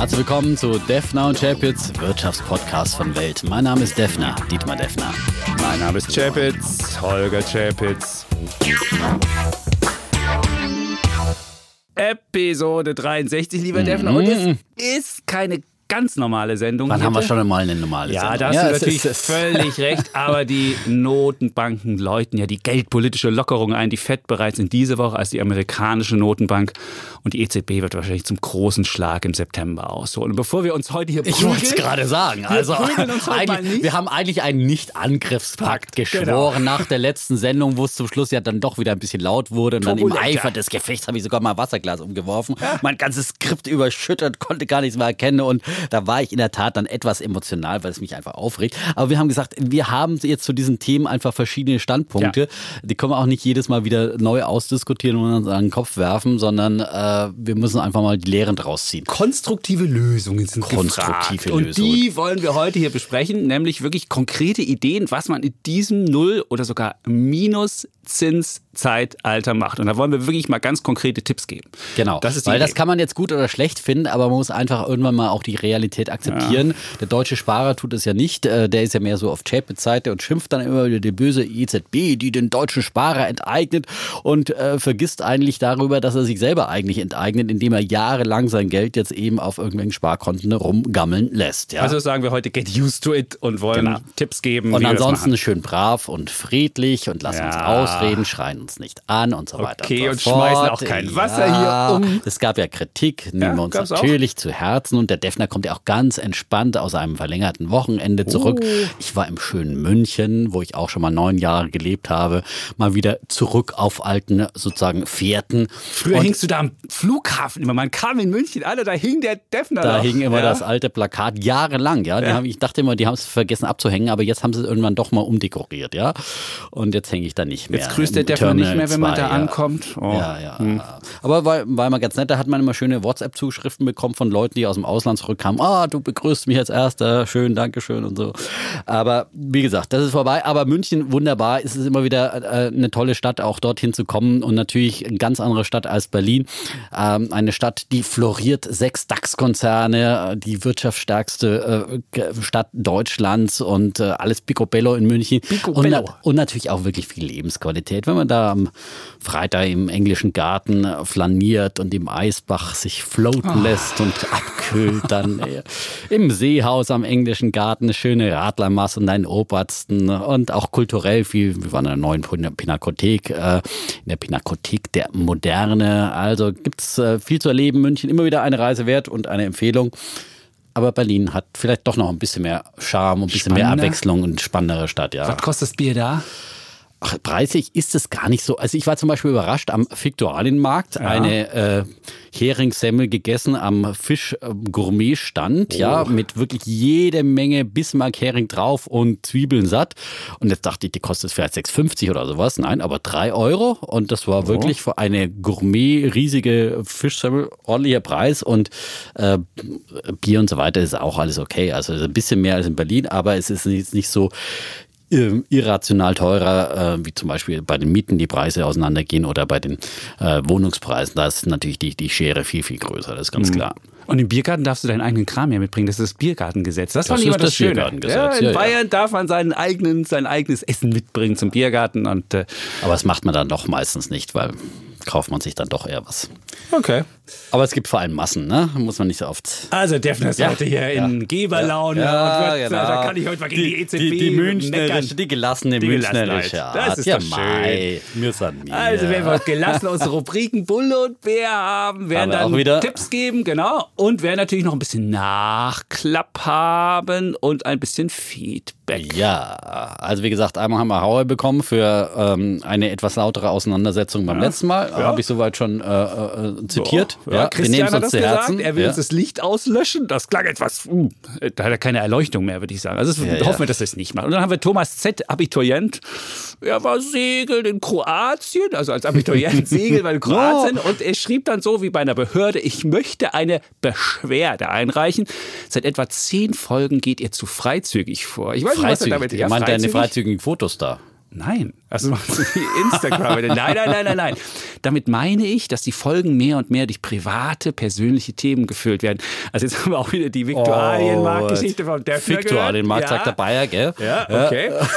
Herzlich willkommen zu Defner und Chapitz, Wirtschaftspodcast von Welt. Mein Name ist Defner, Dietmar Defner. Mein Name ist Chapitz, Holger Chapitz. Episode 63, lieber Defner. Und es ist keine ganz normale Sendung. Wann heute. haben wir schon einmal eine normale Ja, Sendung? da hast du es natürlich ist- völlig recht. Aber die Notenbanken läuten ja die geldpolitische Lockerung ein. Die FED bereits in diese Woche als die amerikanische Notenbank. Und die EZB wird wahrscheinlich zum großen Schlag im September ausholen. Und bevor wir uns heute hier Ich wollte es gerade sagen. Also, nicht. wir haben eigentlich einen Nicht-Angriffspakt Genau. geschworen nach der letzten Sendung, wo es zum Schluss ja dann doch wieder ein bisschen laut wurde. Und dann im Turbulent, Eifer ja. des Gefechts habe ich sogar mal ein Wasserglas umgeworfen. Mein ganzes Skript überschüttet, konnte gar nichts mehr erkennen. Und da war ich in der Tat dann etwas emotional, weil es mich einfach aufregt. Aber wir haben gesagt, wir haben jetzt zu diesen Themen einfach verschiedene Standpunkte. Die können wir auch nicht jedes Mal wieder neu ausdiskutieren und uns an den Kopf werfen, sondern äh, wir müssen einfach mal die Lehren draus ziehen. Konstruktive Lösungen sind Konstruktive gefragt. Und Lösungen. die wollen wir heute hier besprechen, nämlich wirklich konkrete Ideen, was man in diesem Null- oder sogar Minuszinszeitalter macht. Und da wollen wir wirklich mal ganz konkrete Tipps geben. Genau, Das weil Idee. das kann man jetzt gut oder schlecht finden, aber man muss einfach irgendwann mal auch die Realität akzeptieren. Der deutsche Sparer tut es ja nicht, äh, der ist ja mehr so auf Chapitz-Seite und schimpft dann immer wieder die böse EZB, die den deutschen Sparer enteignet und äh, vergisst eigentlich darüber, dass er sich selber eigentlich enteignet, indem er jahrelang sein Geld jetzt eben auf irgendwelchen Sparkonten rumgammeln lässt. Ja? Also sagen wir heute get used to it und wollen Genau. Tipps geben. und ansonsten schön brav und friedlich und uns Ja. ausreden, schreien uns nicht an und so weiter. Okay, und, und so fort. schmeißen auch kein Wasser ja, hier um. Es gab ja Kritik, nehmen Ja, wir uns gab's auch. natürlich zu Herzen. Und der Defner kommt ja auch ganz entspannt aus einem verlängerten Wochenende zurück. Oh. Ich war im schönen München, wo ich auch schon mal neun Jahre gelebt habe, mal wieder zurück auf alten sozusagen Fährten. Früher Und hingst du da am Flughafen immer. Man kam in München, Alter, da hing der Defner. Da noch. hing immer ja? das alte Plakat jahrelang, ja. Die Ja. Haben, ich dachte immer, die haben es vergessen abzuhängen, aber jetzt haben sie es irgendwann doch mal umdekoriert, ja. Und jetzt hänge ich da nicht mehr. Jetzt grüßt der Im Defner nicht mehr, wenn man 2, da ja. ankommt. Oh. Ja, ja. Aber war, war immer ganz nett, da hat man immer schöne WhatsApp-Zuschriften bekommen von Leuten, die aus dem Ausland zurückkamen. Ah, du begrüßt mich als Erster, schön, Dankeschön und so. Aber wie gesagt, das ist vorbei. Aber München, wunderbar, es ist immer wieder äh, eine tolle Stadt, auch dorthin zu kommen und natürlich eine ganz andere Stadt als Berlin. Ähm, eine Stadt, die floriert, sechs DAX-Konzerne, äh, die wirtschaftsstärkste äh, Stadt Deutschlands und äh, alles Picobello in München. Picobello. Und, und natürlich auch wirklich viel Lebensqualität. Wenn man da am Freitag im englischen Garten flaniert und im Eisbach sich floaten lässt und abkühlt, dann äh, im Seehaus am englischen Garten eine schöne Radlermasse und einen Obersten und auch kulturell viel. Wir waren in der neuen Pina- Pinakothek, äh, in der Pinakothek der Moderne. Also gibt's äh, viel zu erleben. München immer wieder eine Reise wert und eine Empfehlung. Aber Berlin hat vielleicht doch noch ein bisschen mehr Charme, ein bisschen mehr Spannender? Abwechslung und spannendere Stadt, ja. Was kostet das Bier da? Ach, preisig ist es gar nicht so. Also ich war zum Beispiel überrascht am Viktualienmarkt, eine äh, Heringssemmel gegessen am Fisch-Gourmet-Stand, ja, mit wirklich jede Menge Bismarck-Hering drauf und Zwiebeln satt. Und jetzt dachte ich, die kostet vielleicht 6,50 oder sowas. Nein, aber 3 Euro. Und das war wirklich für eine Gourmet riesige Fischsemmel ordentlicher Preis und äh, Bier und so weiter ist auch alles okay. Also ein bisschen mehr als in Berlin, aber es ist jetzt nicht so ähm, irrational teurer, äh, wie zum Beispiel bei den Mieten die Preise auseinandergehen oder bei den äh, Wohnungspreisen. Da ist natürlich die, die Schere viel, viel größer, das ist ganz klar. Und im Biergarten darfst du deinen eigenen Kram ja mitbringen. Das ist das Biergartengesetz. Das, Das fand ich immer das, das Schöne. Biergartengesetz, Ja, in ja, ja. Bayern darf man seinen eigenen, sein eigenes Essen mitbringen zum Biergarten. Und äh, Aber das macht man dann doch meistens nicht, weil kauft man sich dann doch eher was. okay. Aber es gibt vor allem Massen, ne? Muss man nicht so oft. Also Defner ist Ja, heute hier ja. in Geberlaune. Ja, und wird, genau. Da kann ich heute mal gegen die, EZB die, die meckern. Münchnerische, die gelassene Die Münchnerische. Art. Das ist ja, doch schön. Mei. Also, wenn wir gelassen unsere Rubriken Bulle und Bär haben, werden auch dann Tipps geben, genau. Und werden natürlich noch ein bisschen Nachklapp haben und ein bisschen Feedback. Ja, also wie gesagt, einmal haben wir Haue bekommen für ähm, eine etwas lautere Auseinandersetzung beim letzten Mal. Habe ich soweit schon äh, äh, zitiert. Ja, ja, wir Christian nehmen es hat uns das zu gesagt. Herzen. Er will ja. uns das Licht auslöschen. Das klang etwas. uh, da hat er keine Erleuchtung mehr, würde ich sagen. Also Ja, ja. hoffen wir, dass er es nicht macht. Und dann haben wir Thomas Z., Abiturient. Er war segeln in Kroatien, also als Abiturient segeln bei Kroatien. Und er schrieb dann so wie bei einer Behörde: Ich möchte eine Beschwerde einreichen. Seit etwa zehn Folgen geht ihr zu freizügig vor. Ich weiß nicht, was er damit Ich meinte deine freizügig? freizügigen Fotos da. Nein. Also wie Instagram. nein, nein, nein, nein, nein. Damit meine ich, dass die Folgen mehr und mehr durch private, persönliche Themen gefüllt werden. Also jetzt haben wir auch wieder die Viktualienmarktgeschichte von Döpfner Viktualienmarkt, ja. sagt der Bayer, gell? Ja, okay. Ja.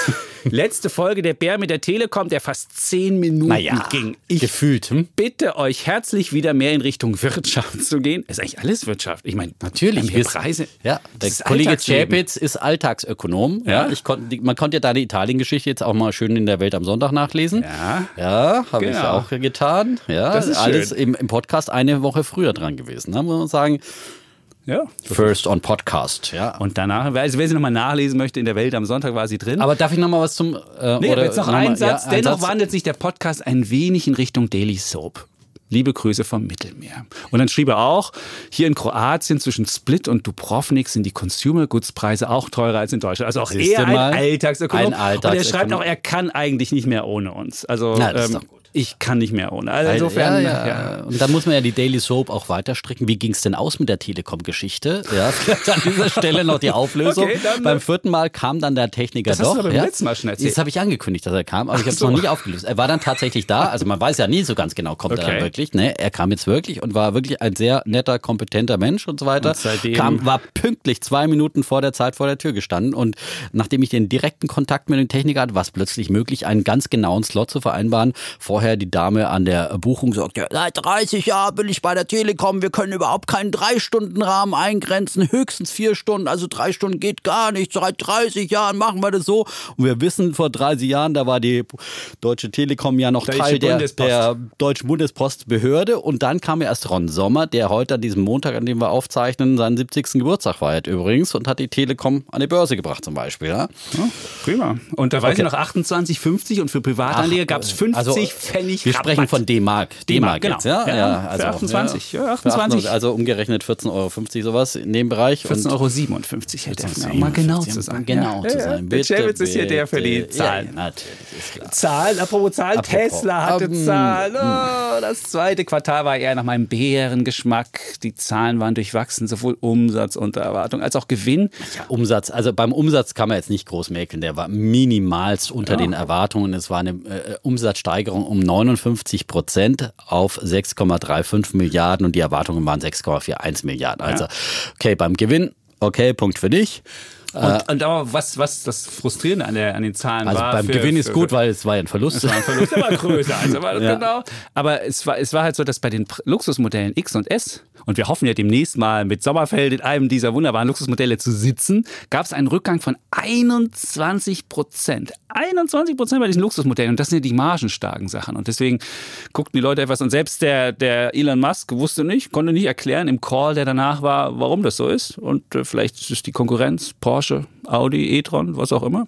Letzte Folge der Bär mit der Telekom, der fast zehn Minuten naja, ging. Ich gefühlt. Hm? bitte euch herzlich wieder mehr in Richtung Wirtschaft zu gehen. Ist eigentlich alles Wirtschaft. Ich meine, natürlich. Wir Preise. Ja, der Kollege Chapitz ist Alltagsökonom. Ja. ich kon, man konnte ja deine Italien-Geschichte jetzt auch mal schön in der Welt am Sonntag nachlesen. Ja, ja habe genau. ich auch getan. Ja, das ist alles im, im, Podcast eine Woche früher dran gewesen. Da muss man sagen. Ja. First on Podcast, ja. Und danach, also wer sie nochmal nachlesen möchte, in der Welt am Sonntag war sie drin. Aber darf ich nochmal was zum. Äh, nee, oder jetzt noch, noch ein Satz. Ja, Dennoch Satz. wandelt sich der Podcast ein wenig in Richtung Daily Soap. Liebe Grüße vom Mittelmeer. Und dann schrieb er auch, hier in Kroatien zwischen Split und Dubrovnik sind die Consumer Goods Preise auch teurer als in Deutschland. Also auch eher ein Alltagsökonom. Ein Alltagsökonom. Und er schreibt auch, er kann eigentlich nicht mehr ohne uns. Also Na, das ähm, ist doch gut ich kann nicht mehr ohne. Also insofern, ja, ja. ja, Und dann muss man ja die Daily Soap auch weiter stricken. Wie ging es denn aus mit der Telekom-Geschichte? Ja, an dieser Stelle noch die Auflösung. Okay, beim vierten Mal kam dann der Techniker das doch. Hast du aber ja? letzten Mal schon erzählt. Das habe ich angekündigt, dass er kam, aber ich habe es so. noch nicht aufgelöst. Er war dann tatsächlich da. Also man weiß ja nie so ganz genau, kommt okay. er dann wirklich. Ne? Er kam jetzt wirklich und war wirklich ein sehr netter, kompetenter Mensch und so weiter. Und seitdem kam, war pünktlich zwei Minuten vor der Zeit vor der Tür gestanden und nachdem ich den direkten Kontakt mit dem Techniker hatte, war es plötzlich möglich, einen ganz genauen Slot zu vereinbaren. Vorher die Dame an der Buchung sagt, ja, seit 30 Jahren bin ich bei der Telekom, wir können überhaupt keinen Drei-Stunden-Rahmen eingrenzen, höchstens vier Stunden, also drei Stunden geht gar nicht, seit 30 Jahren machen wir das so. Und wir wissen, vor 30 Jahren, da war die Deutsche Telekom ja noch Teil der, der Deutschen Bundespostbehörde und dann kam ja erst Ron Sommer, der heute an diesem Montag, an dem wir aufzeichnen, seinen 70. Geburtstag feiert übrigens und hat die Telekom an die Börse gebracht zum Beispiel. Ja? ja prima. Und da weiß okay. ich noch 28,50 und für Privatanleger gab es 50 also, Pfennig Wir sprechen von D-Mark. D-Mark, genau. Jetzt, ja? Ja, ja, also, 28. Ja, 28. Also umgerechnet 14,50 Euro sowas in dem Bereich. 14,57 Euro hätte er, um mal genau zu sein. Genau zu sein. Der Chavitz ist hier der für die Zahlen. Ja, natürlich, ist klar. Zahlen, apropos Zahlen, apropos. Tesla hatte um, Zahlen. Oh, das zweite Quartal war eher nach meinem Bärengeschmack. Die Zahlen waren durchwachsen, sowohl Umsatz unter Erwartung als auch Gewinn. Ja, Umsatz, also beim Umsatz kann man jetzt nicht groß mäkeln. Der war minimalst unter den Erwartungen. Es war eine äh, Umsatzsteigerung um 59 Prozent auf 6,35 Milliarden und die Erwartungen waren 6,41 Milliarden. Also, okay, beim Gewinn, okay, Punkt für dich. Und, äh, und aber was, was das Frustrierende an, der, an den Zahlen also war. Beim für, Gewinn ist für, gut, weil es war ja ein Verlust. Es war ein Verlust, war größer. Also war ja. genau. Aber es war, es war halt so, dass bei den Luxusmodellen X und S, und wir hoffen ja demnächst mal mit Sommerfeld in einem dieser wunderbaren Luxusmodelle zu sitzen, gab es einen Rückgang von 21 Prozent. 21 Prozent bei diesen Luxusmodellen. Und das sind ja die margenstarken Sachen. Und deswegen guckten die Leute etwas. Und selbst der, der Elon Musk wusste nicht, konnte nicht erklären im Call, der danach war, warum das so ist. Und äh, vielleicht ist es die Konkurrenz, Porsche, Audi, e-tron, was auch immer.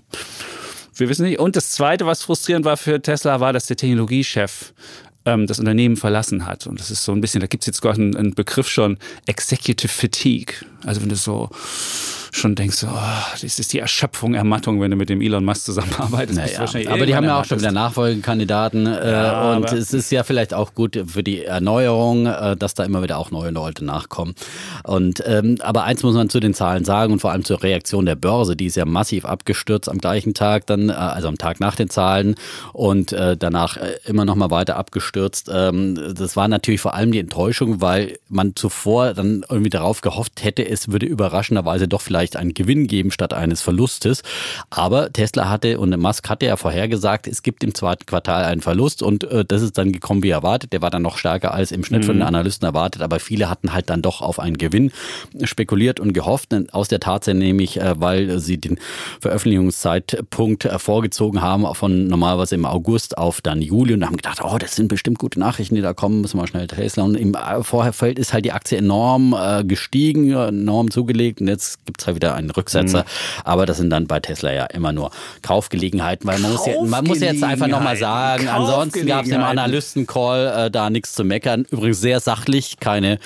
Wir wissen nicht. Und das Zweite, was frustrierend war für Tesla, war, dass der Technologiechef ähm, das Unternehmen verlassen hat. Und das ist so ein bisschen, da gibt es jetzt gerade einen, einen Begriff schon, Executive Fatigue. Also wenn du so schon denkst, oh, das ist die Erschöpfung, Ermattung, wenn du mit dem Elon Musk zusammenarbeitest. Naja, aber die haben ja auch schon wieder Nachfolgekandidaten äh, ja, und es ist ja vielleicht auch gut für die Erneuerung, äh, dass da immer wieder auch neue Leute nachkommen. Und ähm, aber eins muss man zu den Zahlen sagen und vor allem zur Reaktion der Börse, die ist ja massiv abgestürzt am gleichen Tag, dann äh, also am Tag nach den Zahlen und äh, danach äh, immer noch mal weiter abgestürzt. Ähm, das war natürlich vor allem die Enttäuschung, weil man zuvor dann irgendwie darauf gehofft hätte, es würde überraschenderweise doch vielleicht vielleicht einen Gewinn geben statt eines Verlustes. Aber Tesla hatte und Musk hatte ja vorhergesagt, es gibt im zweiten Quartal einen Verlust und äh, das ist dann gekommen wie erwartet. Der war dann noch stärker als im Schnitt mhm. von den Analysten erwartet, aber viele hatten halt dann doch auf einen Gewinn spekuliert und gehofft. Aus der Tatsache nämlich, äh, weil sie den Veröffentlichungszeitpunkt äh, vorgezogen haben von normalerweise im August auf dann Juli und haben gedacht, oh, das sind bestimmt gute Nachrichten, die da kommen, müssen wir schnell Tesla. Und im äh, Vorherfeld ist halt die Aktie enorm äh, gestiegen, enorm zugelegt und jetzt gibt es halt wieder einen Rücksetzer. Mhm. Aber das sind dann bei Tesla ja immer nur Kaufgelegenheiten, weil man muss, ja, man muss jetzt einfach nochmal sagen, ansonsten gab es im Analysten-Call äh, da nichts zu meckern. Übrigens sehr sachlich, keine,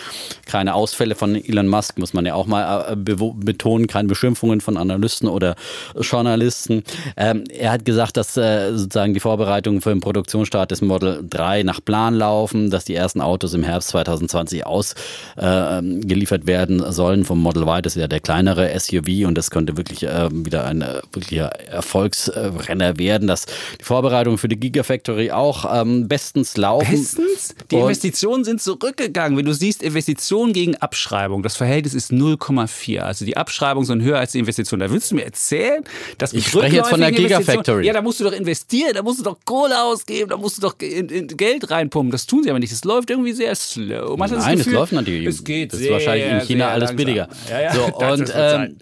keine Ausfälle von Elon Musk, muss man ja auch mal äh, betonen, keine Beschimpfungen von Analysten oder Journalisten. Ähm, er hat gesagt, dass äh, sozusagen die Vorbereitungen für den Produktionsstart des Model 3 nach Plan laufen, dass die ersten Autos im Herbst 2020 ausgeliefert äh, werden sollen vom Model Y, das ist ja der kleinere SUV und das könnte wirklich äh, wieder ein äh, wirklicher Erfolgsrenner werden. Das, die Vorbereitungen für die Gigafactory auch ähm, bestens laufen. Bestens? Die Und- Investitionen sind zurückgegangen. Wenn du siehst, Investitionen gegen Abschreibung, das Verhältnis ist 0,4. Also die Abschreibungen sind höher als die Investitionen. Da willst du mir erzählen, dass Ich spreche jetzt von der Gigafactory. Ja, da musst du doch investieren, da musst du doch Kohle ausgeben, da musst du doch in, in Geld reinpumpen. Das tun sie aber nicht. Es läuft irgendwie sehr slow. Man das Nein, es läuft natürlich. Es geht das ist wahrscheinlich in China alles langsam. billiger. Ja, ja, so, das und, wird ähm,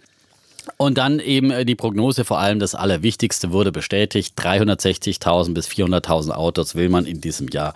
und dann eben äh, die Prognose, vor allem das Allerwichtigste wurde bestätigt. 360.000 bis 400.000 Autos will man in diesem Jahr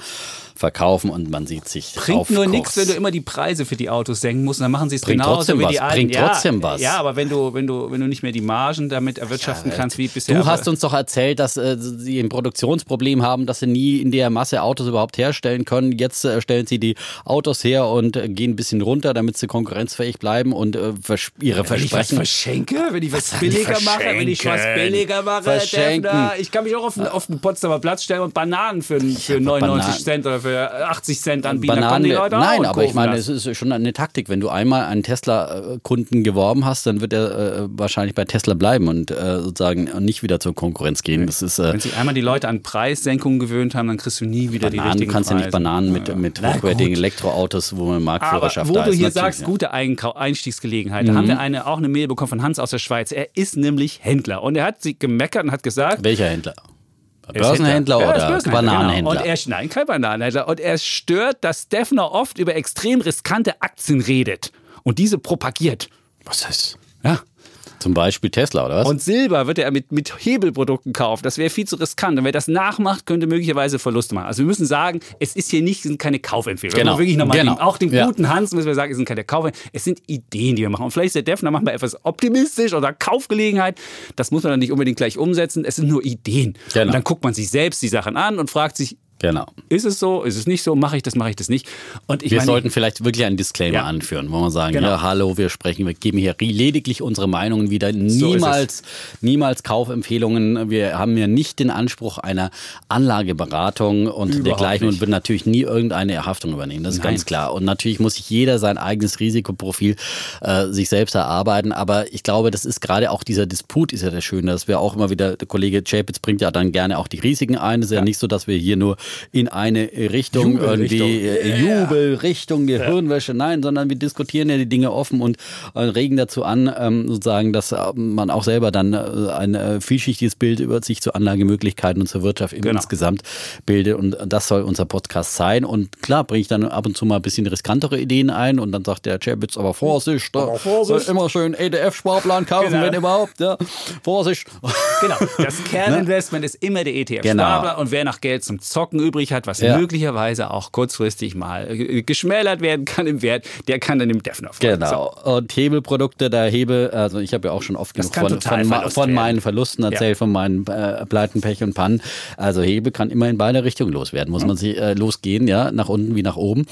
verkaufen und man sieht sich Bringt nur nichts, wenn du immer die Preise für die Autos senken musst. Und dann machen sie es Bringt genauso wie was, die alten. bringt ja, trotzdem was. Ja, aber wenn du, wenn du, wenn du nicht mehr die Margen damit erwirtschaften kannst wie bisher. Du hast uns doch erzählt, dass äh, sie ein Produktionsproblem haben, dass sie nie in der Masse Autos überhaupt herstellen können. Jetzt äh, stellen sie die Autos her und äh, gehen ein bisschen runter, damit sie konkurrenzfähig bleiben und äh, vers ihre Wenn ich was Versprechen. verschenke, wenn ich was ich billiger mache, wenn ich was billiger mache, Verschenken. Defner, ich kann mich auch auf den, auf den Potsdamer Platz stellen und Bananen für, für 99 Bananen. Cent oder für 80 Cent anbieten. Bananen, die nein, und aber ich meine, das. es ist schon eine Taktik. Wenn du einmal einen Tesla-Kunden geworben hast, dann wird er äh, wahrscheinlich bei Tesla bleiben und äh, sozusagen nicht wieder zur Konkurrenz gehen. Das ist äh, Wenn sich einmal die Leute an Preissenkungen gewöhnt haben, dann kriegst du nie wieder die Bananen. Du richtigen kannst ja nicht Preise. Bananen mit, mit Na hochwertigen. Elektroautos, wo man Aber Marktführerschaft wo da du hier sagst, ja. Mhm. gute Einstiegsgelegenheit, da haben wir eine, auch eine Mail bekommen von Hans aus der Schweiz. Er ist nämlich Händler und er hat sie gemeckert und hat gesagt, Welcher Händler? Er Börsenhändler Ja, er oder Börsenhändler, Bananenhändler? Genau. Und er, nein, kein Bananenhändler. Und er stört, dass Defner oft über extrem riskante Aktien redet und diese propagiert. Was ist? Ja. Zum Beispiel Tesla, oder was? Und Silber wird er mit, mit Hebelprodukten kaufen. Das wäre viel zu riskant. Und wer das nachmacht, könnte möglicherweise Verluste machen. Also wir müssen sagen, es ist hier nicht, sind keine Kaufempfehlungen. Genau. Wirklich nochmal Genau. auch dem Ja. guten Hans müssen wir sagen, es sind keine Kaufempfehlungen. Es sind Ideen, die wir machen. Und vielleicht ist der Defner manchmal etwas optimistisch oder Kaufgelegenheit. Das muss man dann nicht unbedingt gleich umsetzen. Es sind nur Ideen. Genau. Und dann guckt man sich selbst die Sachen an und fragt sich, genau. ist es so, ist es nicht so, mache ich das, mache ich das nicht. Und ich Wir meine, sollten vielleicht wirklich einen Disclaimer Ja. anführen, wo wir sagen, Genau. ja, hallo, wir sprechen, wir geben hier lediglich unsere Meinungen wieder. Niemals, niemals Kaufempfehlungen. Wir haben ja nicht den Anspruch einer Anlageberatung und Überhaupt dergleichen nicht. und würden natürlich nie irgendeine Erhaftung übernehmen. Das ist Nein. ganz klar. Und natürlich muss sich jeder sein eigenes Risikoprofil äh, sich selbst erarbeiten. Aber ich glaube, das ist gerade auch dieser Disput ist ja der Schöne, dass wir auch immer wieder, der Kollege Chapitz bringt ja dann gerne auch die Risiken ein. Es ist ja, nicht so, dass wir hier nur in eine Richtung Jubelrichtung. irgendwie äh, Jubelrichtung, Gehirnwäsche, nein, sondern wir diskutieren ja die Dinge offen und äh, regen dazu an, ähm, sozusagen, dass äh, man auch selber dann äh, ein äh, vielschichtiges Bild über sich zu Anlagemöglichkeiten und zur Wirtschaft Genau. insgesamt bildet. Und das soll unser Podcast sein. Und klar, bringe ich dann ab und zu mal ein bisschen riskantere Ideen ein und dann sagt der Chapitz, aber Vorsicht, da, Vorsicht. immer schön EDF-Sparplan kaufen, Genau. wenn überhaupt. Ja. Vorsicht. Genau, das Kerninvestment ist immer der ETF. Genau. Und wer noch Geld zum Zocken übrig hat, was Ja. möglicherweise auch kurzfristig mal äh, geschmälert werden kann im Wert, der kann dann im folgen. Genau. Und Hebelprodukte, der Hebel, also ich habe ja auch schon oft genug von, von, von meinen Verlusten erzählt, Ja. von meinen äh, Pleiten, Pech und Pannen. Also Hebel kann immer in beide Richtungen loswerden, muss man sich äh, losgehen, ja, nach unten wie nach oben.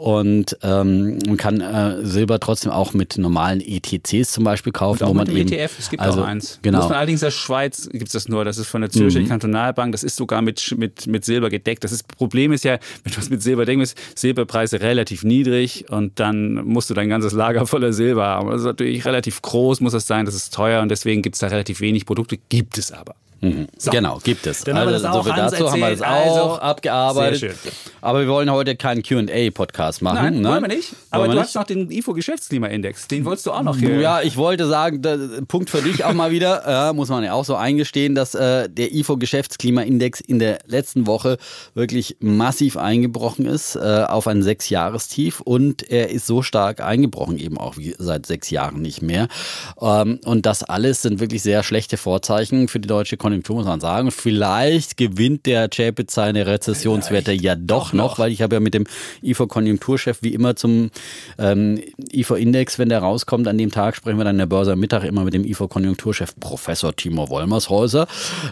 Und ähm, man kann äh, Silber trotzdem auch mit normalen ETCs zum Beispiel kaufen, wo man mit eben, ETF, es gibt also, auch eins. Genau. Muss man allerdings in der Schweiz gibt es das nur, das ist von der Zürcher Kantonalbank, das ist sogar mit, mit, mit Silber gedeckt. Das ist, Problem ist ja, wenn du was mit Silber denkst, Silberpreise relativ niedrig und dann musst du dein ganzes Lager voller Silber haben. Das ist natürlich relativ groß, muss das sein, das ist teuer und deswegen gibt es da relativ wenig Produkte, gibt es aber. So. Genau, gibt es. Dann haben wir das auch, dazu haben wir das auch Also, abgearbeitet. sehr schön. Aber wir wollen heute keinen Qa-Podcast machen. Nein, ne? wollen wir nicht. Aber Wollen du hast noch den IFO-Geschäftsklimaindex, den wolltest du auch noch hier. Ja, ich wollte sagen, da, Punkt für dich auch mal wieder, äh, muss man ja auch so eingestehen, dass äh, der IFO-Geschäftsklimaindex in der letzten Woche wirklich massiv eingebrochen ist äh, auf ein Sechsjahrestief und er ist so stark eingebrochen eben auch wie seit sechs Jahren nicht mehr. Ähm, und das alles sind wirklich sehr schlechte Vorzeichen für die deutsche Konjunktur, muss man sagen. Vielleicht gewinnt der Chapitz seine Rezessionswerte ja doch noch, weil ich habe ja mit dem IFO-Konjunkturchef wie immer zum ähm, IFO-Index, wenn der rauskommt, an dem Tag sprechen wir dann in der Börse am Mittag immer mit dem IFO-Konjunkturchef Professor Timo Wollmershäuser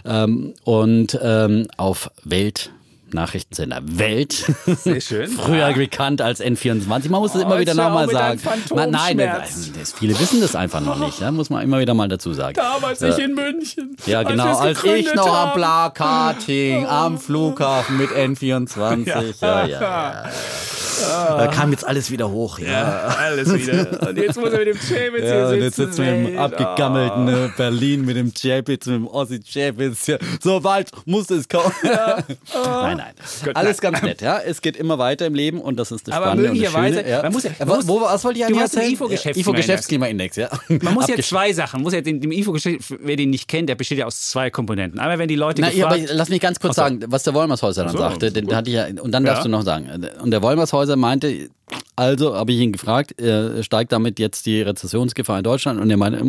ähm, und ähm, auf Welt. Nachrichtensender Welt. Sehr schön. Früher bekannt als N24. Man muss es Oh, immer wieder nochmal sagen. Man, nein, Phantomschmerz. das, viele wissen das einfach noch nicht. Ja, muss man immer wieder mal dazu sagen. Damals nicht in München. Ja, genau. Als ich noch am haben. Plakat hing, am Flughafen mit N24. Ja, ja, ja. Da kam jetzt alles wieder hoch. Ja, Ja, alles wieder. Und jetzt muss er mit dem Chapitz Ja, und hier jetzt sitzen. sitzen wir im abgegammelten äh, Berlin mit dem Chapitz, mit dem Ossi Chapitz. Ja, so bald muss es kommen. nein, nein. Gut, Alles nein. ganz nett, ja. Es geht immer weiter im Leben und das ist das Aber Spannende das möglicherweise- Schöne. Ja. man muss ja- Äh, man muss- wo, was wollte ich den erzählen? IFO-Geschäftsklimaindex. IFO-Geschäftsklimaindex, ja. Man muss ja zwei Sachen, muss ja den, dem IFO wer den nicht kennt, der besteht ja aus zwei Komponenten. Einmal wenn die Leute Na, ja, aber gefragt, lass mich ganz kurz so. sagen, was der Wollmershäuser dann so, sagte. Den, hatte ich ja, und dann darfst Ja. du noch sagen. Und der Wollmershäuser meinte, also habe ich ihn gefragt, äh, steigt damit jetzt die Rezessionsgefahr in Deutschland? Und er meinte,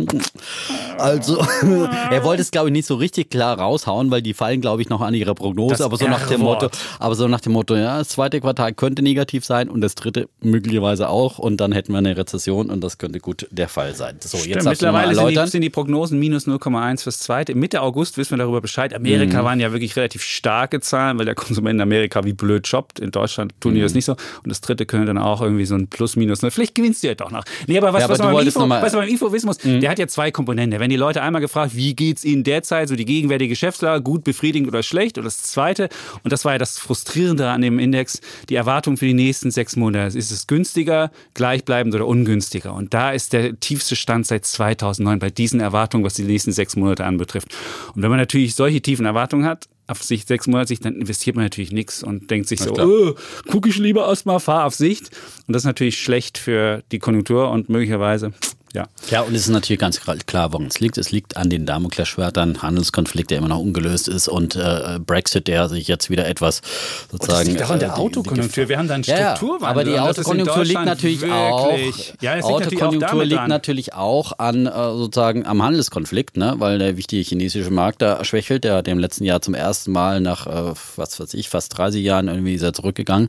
also, er wollte es glaube ich nicht so richtig klar raushauen, weil die fallen glaube ich noch an ihrer Prognose, Das aber so nach dem. Motto, aber so nach dem Motto, ja, das zweite Quartal könnte negativ sein und das dritte möglicherweise auch und dann hätten wir eine Rezession und das könnte gut der Fall sein. So, jetzt Stimmt, mal mittlerweile sind die, sind die Prognosen minus 0,1 fürs zweite. Mitte August wissen wir darüber Bescheid. Amerika Mhm. waren ja wirklich relativ starke Zahlen, weil der Konsument in Amerika wie blöd shoppt. In Deutschland tun Mhm. die das nicht so. Und das dritte könnte dann auch irgendwie so ein Plus, Minus. Vielleicht gewinnst du ja doch noch. Nee, aber was, Ja, aber was, du man, beim IFO, noch mal- Mhm. was man beim IFO wissen muss, der hat ja zwei Komponenten. Wenn die Leute einmal gefragt, wie geht's ihnen derzeit, so die gegenwärtige Geschäftslage, gut, befriedigend oder schlecht. Und das zweite, und das war ja das Frustrierende an dem Index, die Erwartung für die nächsten sechs Monate. Ist es günstiger, gleichbleibend oder ungünstiger? Und da ist der tiefste Stand seit 2009 bei diesen Erwartungen, was die nächsten sechs Monate anbetrifft. Und wenn man natürlich solche tiefen Erwartungen hat, auf Sicht sechs Monate Sicht, dann investiert man natürlich nichts und denkt sich so, oh, gucke ich lieber erstmal, fahr auf Sicht. Und das ist natürlich schlecht für die Konjunktur und möglicherweise, ja. Ja, und es ist natürlich ganz klar, woran es liegt. Es liegt an den Damoklesschwertern, Handelskonflikt, der immer noch ungelöst ist und äh, Brexit, der sich jetzt wieder etwas sozusagen. liegt auch an der äh, Autokonjunktur. Wir haben da einen Ja, ja, Strukturwandel. aber die das Autokonjunktur liegt natürlich auch. Ja, das auch Autokonjunktur liegt natürlich auch an äh, sozusagen am Handelskonflikt, ne? weil der wichtige chinesische Markt da schwächelt. Der hat im letzten Jahr zum ersten Mal nach äh, was weiß ich fast 30 Jahren irgendwie er zurückgegangen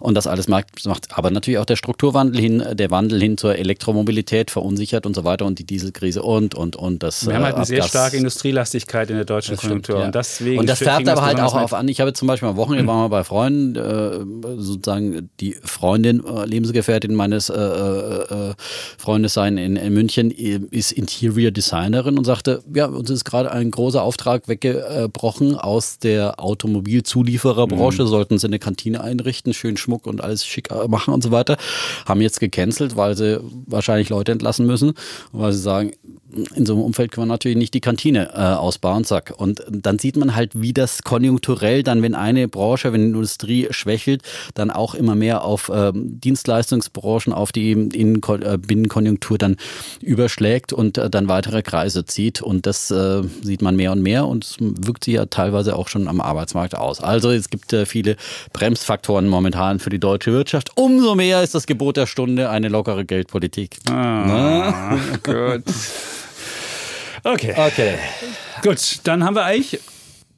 und das alles macht, macht aber natürlich auch der Strukturwandel hin, der Wandel hin zur Elektromobilität verunsichert und so weiter und die Dieselkrise und und und das. Wir haben halt eine äh, sehr Abgas- starke Industrielastigkeit in der deutschen das stimmt, Konjunktur. ja. Und deswegen und das färbt aber halt auch auf an. Ich habe zum Beispiel am Wochenende waren wir bei Freunden, äh, sozusagen die Freundin, äh, Lebensgefährtin meines äh, äh, äh, Freundes sein in, in München, ist Interior Designerin und sagte, ja, uns ist gerade ein großer Auftrag weggebrochen aus der Automobilzuliefererbranche, Mhm. sollten sie eine Kantine einrichten, schön Schmuck und alles schick machen und so weiter. Haben jetzt gecancelt, weil sie wahrscheinlich Leute entlassen müssen, weil sie sagen, in so einem Umfeld können wir natürlich nicht die Kantine äh, ausbauen, zack. Und dann sieht man halt, wie das konjunkturell dann, wenn eine Branche, wenn die Industrie schwächelt, dann auch immer mehr auf ähm, Dienstleistungsbranchen, auf die Innen äh, Binnenkonjunktur dann überschlägt und äh, dann weitere Kreise zieht. Und das äh, sieht man mehr und mehr und es wirkt sich ja teilweise auch schon am Arbeitsmarkt aus. Also es gibt äh, viele Bremsfaktoren momentan für die deutsche Wirtschaft. Umso mehr ist das Gebot der Stunde eine lockere Geldpolitik. Ah, gut. Okay. Okay. Gut, dann haben wir eigentlich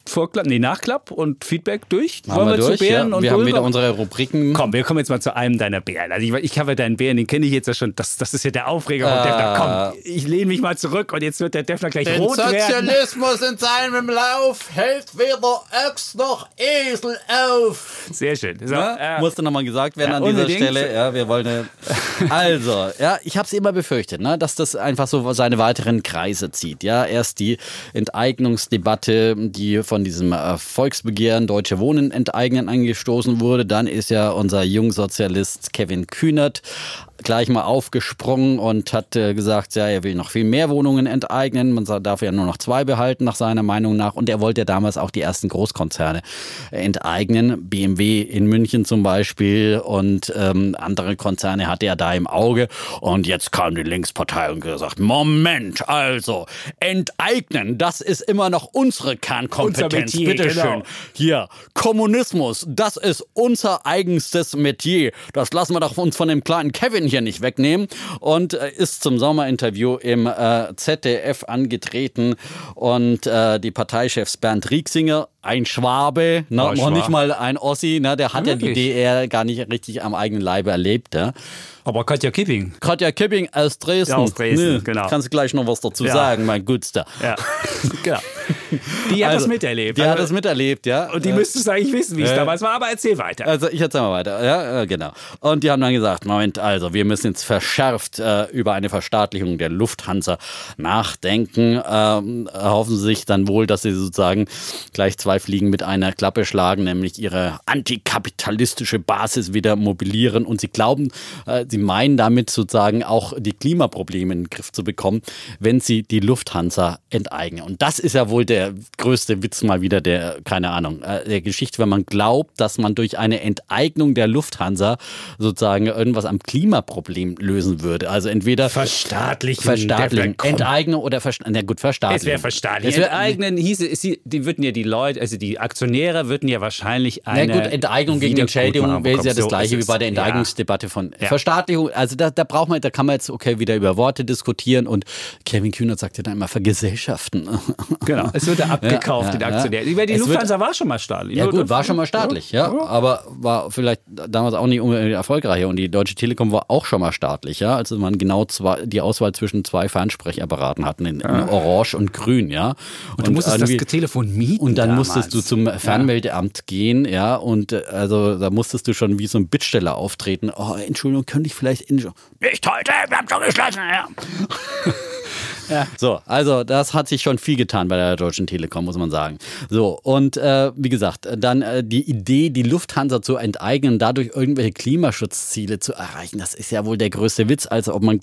Vorklapp, nee, Nachklapp und Feedback durch. Haben wir durch, zu Bären ja. und Wir haben Pulver? wieder unsere Rubriken. Komm, wir kommen jetzt mal zu einem deiner Bären. Also ich, ich habe ja deinen Bären, den kenne ich jetzt ja schon. Das, das ist ja der Aufreger von Ah. Defner. Komm, ich lehne mich mal zurück und jetzt wird der Defner gleich Den rot werden. Sozialismus in seinem Lauf hält weder Ochs noch Esel auf. Sehr schön. So, Ja, äh, Musste nochmal gesagt werden ja, an dieser unbedingt. Stelle. Ja, wir wollen. äh, Also, ja, ich habe es immer befürchtet, ne, dass das einfach so seine weiteren Kreise zieht. Ja, erst die Enteignungsdebatte, die von diesem äh, Volksbegehren Deutsche Wohnen enteignen angestoßen wurde. Dann ist ja unser Jungsozialist Kevin Kühnert gleich mal aufgesprungen und hat äh, gesagt, ja, er will noch viel mehr Wohnungen enteignen. Man darf ja nur noch zwei behalten, nach seiner Meinung nach. Und er wollte ja damals auch die ersten Großkonzerne enteignen. BMW in München zum Beispiel und ähm, andere Konzerne hatte er da im Auge. Und jetzt kam die Linkspartei und gesagt, Moment, also enteignen, das ist immer noch unsere Kernkompetenz. Metier, Bitte genau. Hier, Kommunismus, das ist unser eigenstes Metier. Das lassen wir doch uns von dem kleinen Kevin hier nicht wegnehmen. Und äh, ist zum Sommerinterview im äh, ZDF angetreten. Und äh, die Parteichefs Bernd Rieksinger, ein Schwabe, ne, noch Schwabe. nicht mal ein Ossi, ne, der hat ja die Wirklich? DR gar nicht richtig am eigenen Leibe erlebt. Ja. aber Katja Kipping. Katja Kipping aus Dresden. Ja, aus Dresden, Ne, genau. Kannst du gleich noch was dazu Ja. sagen, mein Gutster. Ja, genau. Die hat Also, das miterlebt. Die hat Also- das miterlebt, ja. Und die Äh, müsstest du eigentlich wissen, wie es äh, damals war, aber erzähl weiter. Also ich erzähl mal weiter, ja, äh, genau. Und die haben dann gesagt, Moment, also wir müssen jetzt verschärft äh, über eine Verstaatlichung der Lufthansa nachdenken. Ähm, erhoffen sie sich dann wohl, dass sie sozusagen gleich zwei Fliegen mit einer Klappe schlagen, nämlich ihre antikapitalistische Basis wieder mobilieren. Und sie glauben, äh, sie meinen damit sozusagen auch die Klimaprobleme in den Griff zu bekommen, wenn sie die Lufthansa enteignen. Und das ist ja wohl der größte Witz mal wieder der, keine Ahnung, äh, der Geschichte, wenn man glaubt, dass man durch eine Enteignung der Lufthansa sozusagen irgendwas am Klimaproblem lösen würde. Also entweder Verstaatlichen. verstaatlichen, enteignen oder verstaatlichen. Na gut, verstaatlichen. Es wäre verstaatlichen. Es wär- hieße, die würden ja die Leute, also die Aktionäre würden ja wahrscheinlich Na eine. gut, Enteignung gegen Entschädigung wäre ja das So gleiche wie bei der. Enteignungsdebatte von Ja. Verstaatlichung. Also da, da braucht man, da kann man jetzt okay wieder über Worte diskutieren und Kevin Kühnert sagt ja dann immer vergesellschaften. Genau. Es wird ja abgekauft, Ja, den Aktionären. ja. Die Es wird- Lufthansa war schon mal staatlich. Ja gut, war schon mal staatlich, ja, aber war vielleicht damals auch nicht unbedingt erfolgreicher und die Deutsche Telekom war auch schon mal staatlich, ja, also man genau zwei, die Auswahl zwischen zwei Fernsprechapparaten hatten, in, in Orange und Grün, ja. Und du musstest das Telefon mieten. und dann damals. Musstest du zum Fernmeldeamt gehen, ja, und äh, also da musstest du schon wie so ein Bittsteller auftreten. Oh, Entschuldigung, könnte ich vielleicht in nicht heute, wir haben schon geschlossen, ja. So, also das hat sich schon viel getan bei der Deutschen Telekom, muss man sagen. So, und äh, wie gesagt, dann äh, die Idee, die Lufthansa zu enteignen, dadurch irgendwelche Klimaschutzziele zu erreichen, das ist ja wohl der größte Witz, als ob man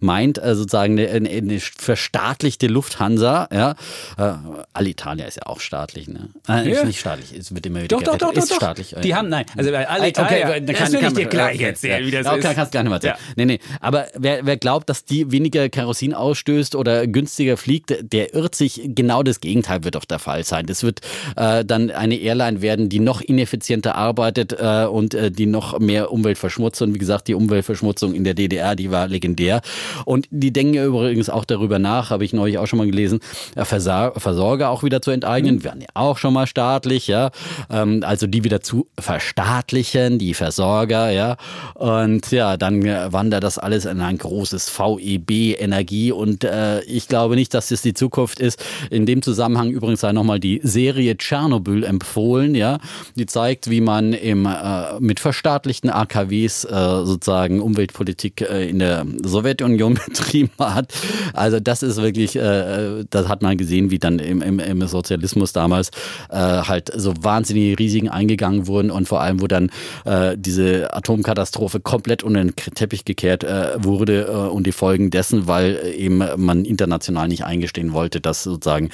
meint, äh, sozusagen eine, eine, verstaatlichte Lufthansa, ja. Äh, Alitalia ist ja auch staatlich, ne? Äh, Ja. Ist nicht staatlich, es wird immer wieder Doch, doch, gerettet. doch, doch. ist doch. staatlich. Die ja. haben, nein, also bei alle Okay, dann das kann, will kann, ich dir gleich erzählen, wie das ja, ist. Okay, kannst du gar nicht mehr erzählen. Ja. Nee, nee. Aber wer, wer glaubt, dass die weniger Kerosin ausstößt oder günstiger fliegt, der irrt sich. Genau das Gegenteil wird doch der Fall sein. Das wird äh, dann eine Airline werden, die noch ineffizienter arbeitet äh, und äh, die noch mehr Umwelt verschmutzt. Und wie gesagt, die Umweltverschmutzung in der DDR, die war legendär. Und die denken ja übrigens auch darüber nach, habe ich neulich auch schon mal gelesen, äh, Versorger auch wieder zu enteignen. Werden ja auch schon mal staatlich, ja. Ähm, also die wieder zu verstaatlichen, die Versorger, ja. Und ja, dann äh, wandert das alles in ein großes VEB Energie und äh, ich glaube nicht, dass das die Zukunft ist. In dem Zusammenhang übrigens sei nochmal die Serie Tschernobyl empfohlen, ja. Die zeigt, wie man im, äh, mit verstaatlichten AKWs äh, sozusagen Umweltpolitik äh, in der Sowjetunion betrieben hat. Also das ist wirklich, äh, das hat man gesehen, wie dann im, im, im Sozialismus damals äh, halt so wahnsinnige Risiken eingegangen wurden und vor allem, wo dann äh, diese Atomkatastrophe komplett unter den Teppich gekehrt äh, wurde äh, und die Folgen dessen, weil äh, eben man international nicht eingestehen wollte, dass sozusagen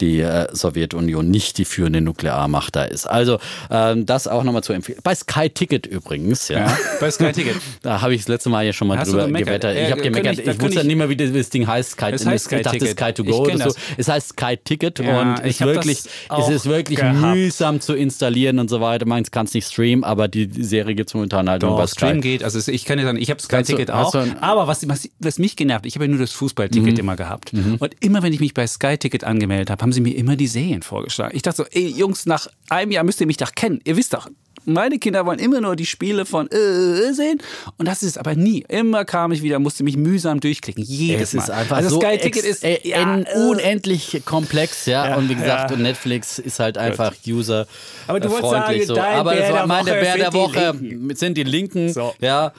die äh, Sowjetunion nicht die führende Nuklearmacht da ist. Also ähm, das auch nochmal zu empfehlen. Bei Sky Ticket übrigens, ja. Ja, bei Sky Ticket. Da habe ich das letzte Mal ja schon mal Hast drüber gewettert. Äh, Ich habe gemeckert. ich- Ich, wusste ich- nicht mehr, wie das, Ding heißt. Sky, Es heißt Sky ich dachte Ticket. Sky to go oder so. das. Es heißt Sky Ticket Ja, und ist wirklich, es auch ist wirklich gehabt. mühsam zu installieren und so weiter. Man kann es nicht streamen, aber die, Serie gibt es momentan halt nur bei Doch, Stream Sky. geht. Also ich kann ja sagen, ich habe Sky du- Ticket auch. du ein- aber was, was, was mich genervt, ich habe ja nur das Fußballticket immer gehabt. Und immer wenn ich mich bei Sky Ticket angemeldet habe, haben sie mir immer die Serien vorgeschlagen. Ich dachte so, ey Jungs, nach einem Jahr müsst ihr mich doch kennen. Ihr wisst doch, meine Kinder wollen immer nur die Spiele von äh, sehen. Und das ist es aber nie. Immer kam ich wieder, musste mich mühsam durchklicken. Jedes Es ist Mal. einfach also so Sky Ticket ist äh, ja, äh, unendlich komplex, ja. Ja, und wie gesagt, ja. Netflix ist halt einfach user Aber du wolltest freundlich sagen, so. Aber Bär das war der mein Woche Bär der sind die Woche Linken. sind die Linken, So. ja.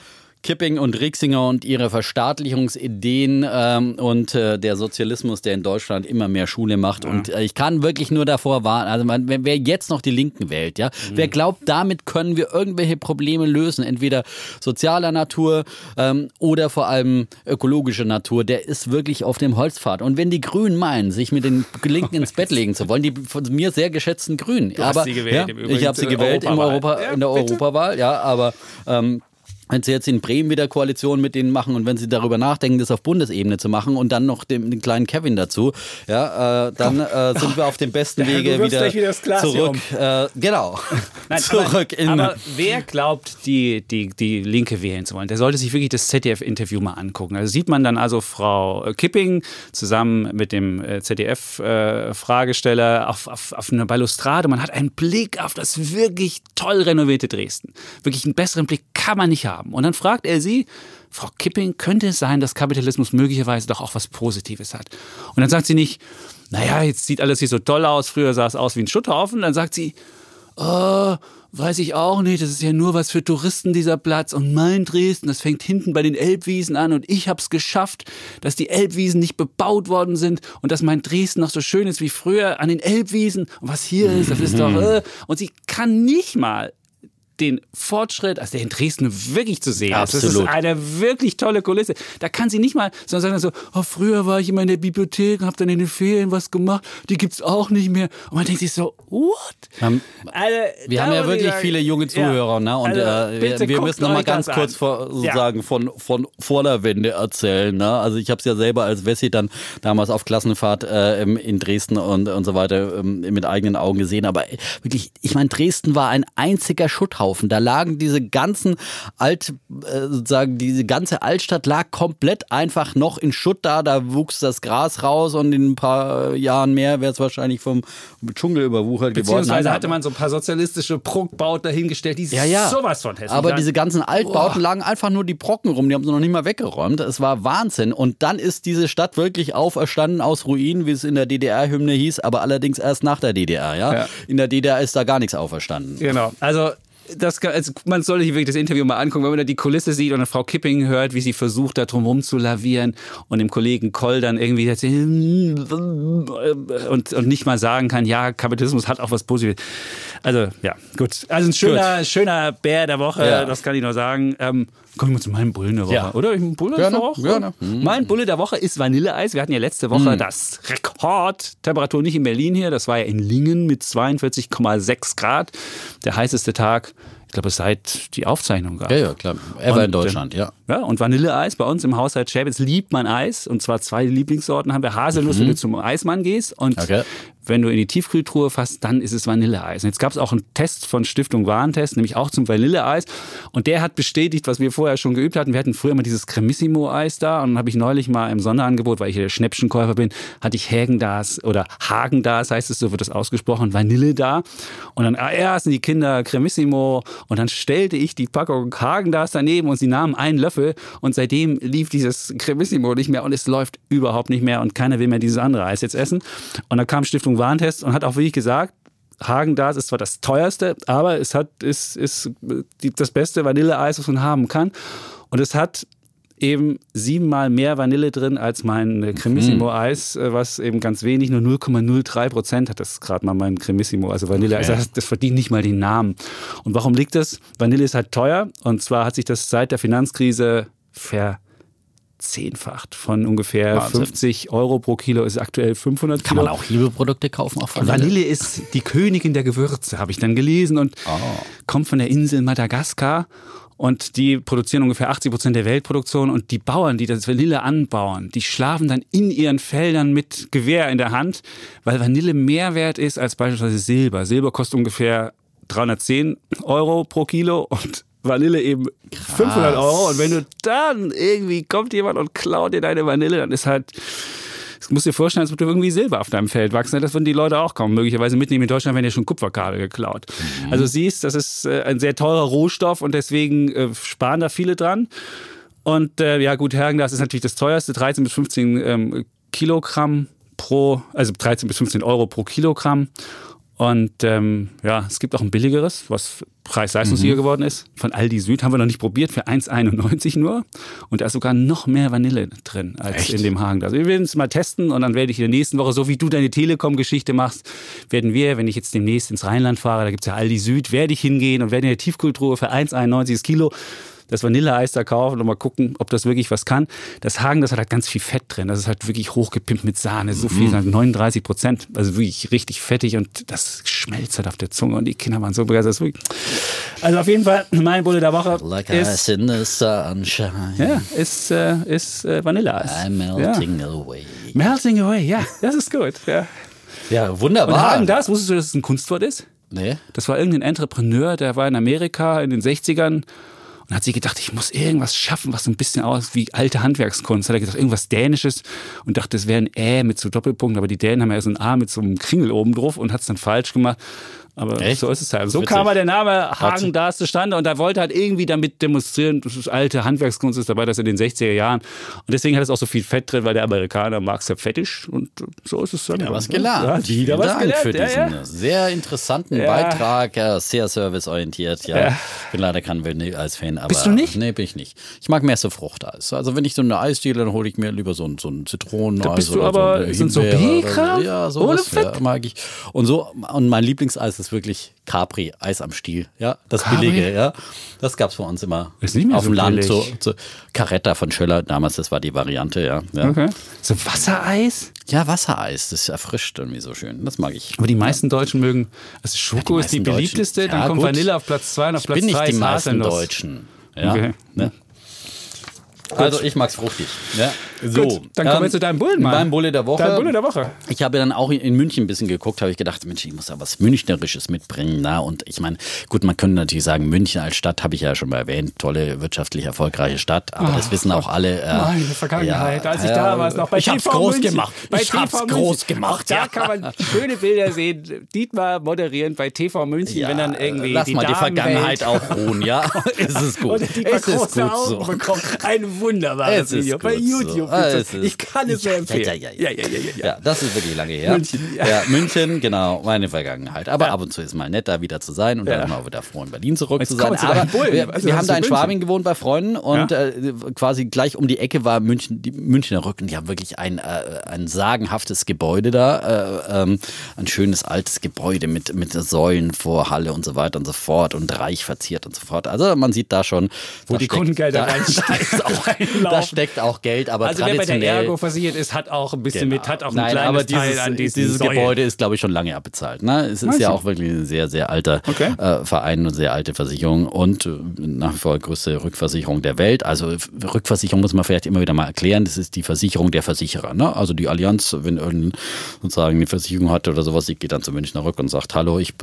Kipping und Rixinger und ihre Verstaatlichungsideen ähm, und äh, der Sozialismus, der in Deutschland immer mehr Schule macht. Und äh, ich kann wirklich nur davor warnen, also man, wer jetzt noch die Linken wählt, ja, Mhm. wer glaubt, damit können wir irgendwelche Probleme lösen, entweder sozialer Natur ähm, oder vor allem ökologischer Natur, der ist wirklich auf dem Holzpfad. Und wenn die Grünen meinen, sich mit den Linken ins Bett legen zu wollen, die von mir sehr geschätzten Grünen, hast aber sie gewählt ja, im Übrigen ich habe sie zur gewählt im Europawahl. Europa, Ja, in der bitte. Europawahl, ja, aber ähm, wenn sie jetzt in Bremen wieder Koalition mit denen machen und wenn sie darüber nachdenken, das auf Bundesebene zu machen und dann noch den, den kleinen Kevin dazu, ja, äh, dann äh, sind wir auf dem besten Wege wieder, wieder zurück. Äh, genau. Nein, zurück aber, in. aber wer glaubt, die, die, die Linke wählen zu wollen, der sollte sich wirklich das ZDF-Interview mal angucken. Also sieht man dann also Frau Kipping zusammen mit dem ZDF-Fragesteller auf, auf, auf einer Balustrade. Man hat einen Blick auf das wirklich toll renovierte Dresden. Wirklich einen besseren Blick kann man nicht haben. Und dann fragt er sie, Frau Kipping, könnte es sein, dass Kapitalismus möglicherweise doch auch was Positives hat? Und dann sagt sie nicht, naja, jetzt sieht alles hier so toll aus, früher sah es aus wie ein Schutthaufen. Dann sagt sie, oh, weiß ich auch nicht, das ist ja nur was für Touristen dieser Platz und mein Dresden, das fängt hinten bei den Elbwiesen an und ich hab's geschafft, dass die Elbwiesen nicht bebaut worden sind und dass mein Dresden noch so schön ist wie früher an den Elbwiesen und was hier ist, das ist doch äh. und sie kann nicht mal den Fortschritt, also der in Dresden wirklich zu sehen Absolut. ist. Das ist eine wirklich tolle Kulisse. Da kann sie nicht mal, sondern sagen so, oh, früher war ich immer in der Bibliothek und habe dann in den Ferien was gemacht, die gibt's auch nicht mehr. Und man denkt sich so, what? Ähm, Also, wir haben ja wirklich sagen, viele junge Zuhörer, ja. ne? Und Also, äh, wir, müssen noch mal ganz kurz vor, Ja. sagen von, von vor der Wende erzählen. Ne? Also ich habe es ja selber als Wessi dann damals auf Klassenfahrt äh, in Dresden und, und so weiter ähm, mit eigenen Augen gesehen. Aber äh, wirklich, ich meine, Dresden war ein einziger Schutthaufen. Da lagen diese ganzen Alt, äh, sozusagen diese ganze Altstadt lag komplett einfach noch in Schutt da. Da wuchs das Gras raus und in ein paar Jahren mehr wäre es wahrscheinlich vom Dschungel überwuchert geworden. Beziehungsweise hatte man so ein paar sozialistische Prunkbauten dahingestellt, die Ja, ja. sowas von hässlich Aber diese ganzen Altbauten lagen einfach nur die Brocken rum, die haben sie noch nicht mal weggeräumt. Es war Wahnsinn. Und dann ist diese Stadt wirklich auferstanden aus Ruinen, wie es in der DDR-Hymne hieß, aber allerdings erst nach der DDR. Ja? Ja. In der DDR ist da gar nichts auferstanden. Genau. Also das also man soll sich wirklich das Interview mal angucken, wenn man da die Kulisse sieht und eine Frau Kipping hört, wie sie versucht, da drum rum zu lavieren und dem Kollegen Koll dann irgendwie erzählt, und, und nicht mal sagen kann, ja, Kapitalismus hat auch was Positives. Also, ja, gut. Also ein schöner, schöner Bär der Woche, Ja. das kann ich nur sagen. Ähm, kommen wir zu meinem Bullen der Woche, Ja. oder? Ich bin Bulle Gerne, der Woche. gerne. Mein Bulle der Woche ist Vanilleeis. Wir hatten ja letzte Woche das Rekordtemperatur nicht in Berlin hier, das war ja in Lingen mit 42,6 Grad. Der heißeste Tag, ich glaube, seit die Aufzeichnung gab. Ja, ja, klar. Er war in Deutschland, ja. Ja, und Vanilleeis bei uns im Haushalt Schäbitz liebt man Eis. Und zwar zwei Lieblingssorten haben wir. Haselnuss, wenn du zum Eismann gehst. Und Mhm. Okay. Wenn du in die Tiefkühltruhe fasst, dann ist es Vanilleeis. Und jetzt gab es auch einen Test von Stiftung Warentest, nämlich auch zum Vanilleeis. Und der hat bestätigt, was wir vorher schon geübt hatten. Wir hatten früher immer dieses Cremissimo-Eis da. Und dann habe ich neulich mal im Sonderangebot, weil ich ja der Schnäppchenkäufer bin, hatte ich Hägendas oder Hagendas heißt es, so wird das ausgesprochen, Vanille da. Und dann ah, erst die Kinder Cremissimo. Und dann stellte ich die Packung Hagendas daneben und sie nahmen einen Löffel. Und seitdem lief dieses Cremissimo nicht mehr und es läuft überhaupt nicht mehr. Und keiner will mehr dieses andere Eis jetzt essen. Und dann kam Stiftung Warentest und hat auch wirklich gesagt, Hagen-Dazs ist zwar das teuerste, aber es hat, ist, ist die, das beste Vanilleeis, was man haben kann. Und es hat eben siebenmal mehr Vanille drin als mein Cremissimo-Eis, äh, was eben ganz wenig, nur 0,03 Prozent hat das gerade mal mein Cremissimo, also Vanille. Also das, das verdient nicht mal den Namen. Und warum liegt das? Vanille ist halt teuer und zwar hat sich das seit der Finanzkrise verzehnfacht. Von ungefähr Wahnsinn. 50 Euro pro Kilo ist aktuell 500 Kann Kilo. man auch Hebelprodukte kaufen auf Vanille? Vanille ist die Königin der Gewürze, habe ich dann gelesen und kommt von der Insel Madagaskar. Und die produzieren ungefähr 80 Prozent der Weltproduktion. Und die Bauern, die das Vanille anbauen, die schlafen dann in ihren Feldern mit Gewehr in der Hand, weil Vanille mehr wert ist als beispielsweise Silber. Silber kostet ungefähr 310 Euro pro Kilo und Vanille eben 500 Euro. Und wenn du dann irgendwie kommt jemand und klaut dir deine Vanille, dann ist halt das musst du dir vorstellen, als würde irgendwie Silber auf deinem Feld wachsen. Das würden die Leute auch kommen. Möglicherweise mitnehmen in Deutschland werden ja schon Kupferkabel geklaut. Also siehst, das ist äh, ein sehr teurer Rohstoff und deswegen äh, sparen da viele dran. Und äh, ja gut, Herrengas ist natürlich das teuerste, 13 bis 15 ähm, Kilogramm pro, also 13 bis 15 Euro pro Kilogramm. Und ähm, ja, es gibt auch ein billigeres, was Preis-Leistungssieger geworden ist. Von Aldi Süd haben wir noch nicht probiert, für 1,91 nur. Und da ist sogar noch mehr Vanille drin als Echt? in dem Hagen. Also wir werden es mal testen und dann werde ich in der nächsten Woche, so wie du deine Telekom-Geschichte machst, werden wir, wenn ich jetzt demnächst ins Rheinland fahre, da gibt's ja Aldi Süd, werde ich hingehen und werde in der Tiefkultur für 1,91 das Kilo das Vanilleeis da kaufen und mal gucken, ob das wirklich was kann. Das Hagen, das hat halt ganz viel Fett drin. Das ist halt wirklich hochgepimpt mit Sahne. So viel, halt 39 Prozent. Also wirklich richtig fettig und das schmelzt halt auf der Zunge und die Kinder waren so begeistert. Also auf jeden Fall, mein Bulle der Woche Like ist, in the sunshine. ja, ist, äh, ist äh, Vanilleeis. I'm melting away. Ja. Melting away, ja, das ist gut. Ja. Ja, Und wunderbar. Hagen, das, wusstest du, dass es ein Kunstwort ist? Nee? Das war irgendein Entrepreneur, der war in Amerika in den 60ern und hat sich gedacht, ich muss irgendwas schaffen, was so ein bisschen aus wie alte Handwerkskunst. Hat er gedacht, irgendwas Dänisches und dachte, es wäre ein Ä mit so Doppelpunkten, aber die Dänen haben ja so ein A mit so einem Kringel oben drauf und hat es dann falsch gemacht Aber Echt? so ist es halt. So Witzig. kam halt der Name Hagen sich- da zustande und er wollte halt irgendwie damit demonstrieren, dass es alte Handwerkskunst ist, dabei das in den 60er Jahren. Und deswegen hat es auch so viel Fett drin, weil der Amerikaner mag es ja fettig und so ist es dann. Ja, was gelernt. Ja, wieder was Dank gelernt. für ja, diesen ja. sehr interessanten Ja. Beitrag. Ja, sehr serviceorientiert. Ja. Ich bin leider kein Vanilleeis-Fan. aber- Bist du nicht? Nee, bin ich nicht. Ich mag mehr so Fruchteis. Also wenn ich so eine Eisdiele, dann hole ich mir lieber so ein, so ein Zitroneneis. bist du oder aber- so sind so B-Kram? Ja, so Ohne ja, Fett? mag ich. Und so, und mein Lieblingseis ist wirklich Capri, Eis am Stiel. Ja, das Capri? billige, ja. Das gab es bei uns immer Ist nicht mehr auf so dem Land. So, so Caretta von Schöller, damals, das war die Variante, ja. Ja, Okay. So Wassereis? ja Wassereis, das erfrischt irgendwie so schön. Das mag ich. Aber die meisten Deutschen mögen, also Schoko ist die meisten Deutschen. beliebteste, dann Ja, kommt gut. Vanille auf Platz 2 und auf Ich Platz bin nicht 3 die ist meisten. Deutschen. Ja, Okay. ne? Also ich mag's fruchtig. Ja. So, Gut, dann kommen wir zu deinem Bullen, Mann. Mein Bulle der Woche. Dein Bulle der Woche. Ich habe dann auch in München ein bisschen geguckt, habe ich gedacht, Mensch, ich muss da was Münchnerisches mitbringen. Na, und ich meine, gut, man könnte natürlich sagen, München als Stadt habe ich ja schon mal erwähnt, tolle, wirtschaftlich erfolgreiche Stadt, aber das wissen auch alle. Äh, Meine Vergangenheit, als ich da war, ist noch bei ich hab's TV groß München. gemacht. Bei ich TV hab's München. groß gemacht. Da ja. kann man schöne Bilder sehen. Dietmar moderierend bei TV München, Ja, wenn dann irgendwie lass die mal die Vergangenheit auch ruhen, ja? ist es gut. Und Dietmar es ist große gut Augen so. bekommt. Ein wunderbares Es Video bei YouTube. so. Ich kann es nur Ja, empfehlen. Ja, ja, ja, ja. ja, ja, das ist wirklich lange her. München, ja. München, genau, meine Vergangenheit. Aber ab und zu ist mal nett, da wieder zu sein und dann mal wieder froh in Berlin zurück Jetzt zu sein. Aber wir, Also, wir haben da in? Schwabing gewohnt bei Freunden und äh, quasi gleich um die Ecke war München, die Münchner Rücken. Die haben wirklich ein, äh, ein sagenhaftes Gebäude da, äh, ähm, ein schönes altes Gebäude mit, mit Säulen vor Halle und so weiter und so fort und reich verziert und so fort. Also man sieht da schon, Wo da die steckt- Kundengelder da, da, ist auch, da Reinlaufen. steckt auch Geld, aber Also wer bei der traditionell Ergo versichert ist, hat auch ein bisschen mit, hat auch ein Genau. Nein, kleines aber Teil dieses, an diesen dieses Säulen. Gebäude ist, glaube ich, schon lange abbezahlt. Ne? Es ist Meinst ja du? auch wirklich ein sehr, sehr alter Okay. äh, Verein und sehr alte Versicherung und äh, nach wie vor größte Rückversicherung der Welt. Also Rückversicherung muss man vielleicht immer wieder mal erklären. Das ist die Versicherung der Versicherer. Ne? Also die Allianz, wenn irgendein sozusagen eine Versicherung hat oder sowas, die geht dann zu Münchner Rück und sagt, hallo, ich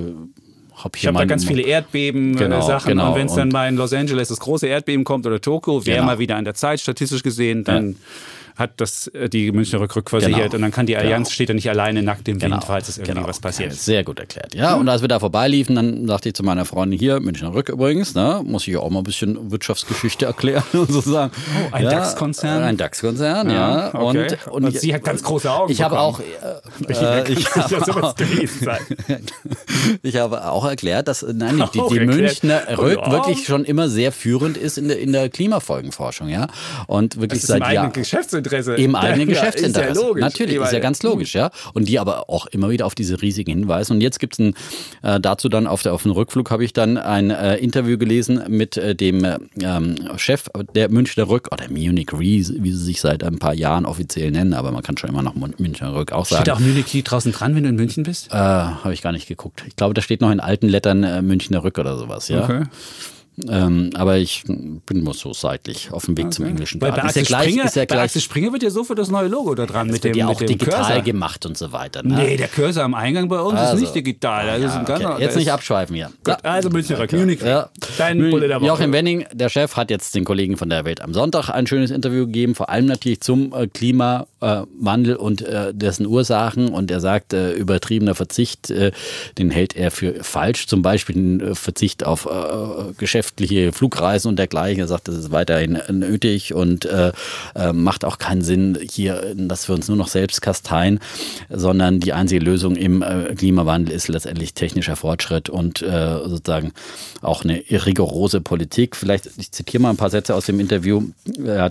habe Ich hier habe da ganz viele Erdbeben Genau, äh, Sachen genau. und wenn es dann mal in Los Angeles das große Erdbeben kommt oder Tokio, wäre Genau. mal wieder an der Zeit statistisch gesehen, dann hat das äh, die Münchner Rück rückversichert Genau. und dann kann die Allianz Genau. steht ja nicht alleine nackt im Genau, Wind, falls es irgendwie genau. was passiert. Sehr gut erklärt. Ja, und als wir da vorbeiliefen, dann sagte ich zu meiner Freundin hier, Münchner Rück übrigens, ne, muss ich ja auch mal ein bisschen Wirtschaftsgeschichte erklären sozusagen. Oh, ein ja, DAX-Konzern? Ein DAX-Konzern, ja. Ah, okay. Und, Und sie hat ganz große Augen Ich habe auch, äh, äh, ich Kann ja habe auch, ich habe auch erklärt, dass äh, nein, die, die erklärt. Münchner Rück Ja. wirklich schon immer sehr führend ist in der, in der Klimafolgenforschung, ja. Und wirklich seit Jahren. Geschäftsinteresse. Im eigenen Ja, Geschäftsinteresse. Ist ja logisch. Natürlich, ist ja ganz logisch, ja. Und die aber auch immer wieder auf diese Risiken hinweisen. Und jetzt gibt es äh, dazu dann auf, der, auf dem Rückflug habe ich dann ein äh, Interview gelesen mit äh, dem äh, ähm, Chef der Münchner Rück oder Munich Re, wie sie sich seit ein paar Jahren offiziell nennen, aber man kann schon immer noch Münchner Rück auch sagen. Steht auch Munich draußen dran, wenn du in München bist? Äh, habe ich gar nicht geguckt. Ich glaube, da steht noch in alten Lettern äh, Münchner Rück oder sowas, ja. Okay. Ähm, aber ich bin nur so seitlich auf dem Weg zum englischen Weil bei Garten. Ist ja Axel, gleich, Springer, ist ja bei Axel Springer wird ja sofort das neue Logo da dran mit wird dem, ja mit auch dem digital Cursor. gemacht und so weiter. Ne? Nee, der Cursor am Eingang bei uns Also. ist nicht digital. Also ist Ja, okay. der Jetzt nicht abschweifen hier. Gut, also München Rück, Munich. Ja. Dein Bulle der Woche. Joachim Wenning, der Chef, hat jetzt den Kollegen von der Welt am Sonntag ein schönes Interview gegeben, vor allem natürlich zum äh, Klimawandel und äh, dessen Ursachen. Und er sagt, äh, übertriebener Verzicht, äh, den hält er für falsch. Zum Beispiel den äh, Verzicht auf äh, geschäftliche Flugreisen und dergleichen. Er sagt, das ist weiterhin nötig und äh, äh, macht auch keinen Sinn hier, dass wir uns nur noch selbst kasteien, sondern die einzige Lösung im äh, Klimawandel ist letztendlich technischer Fortschritt und äh, sozusagen auch eine rigorose Politik. Vielleicht, ich zitiere mal ein paar Sätze aus dem Interview. Er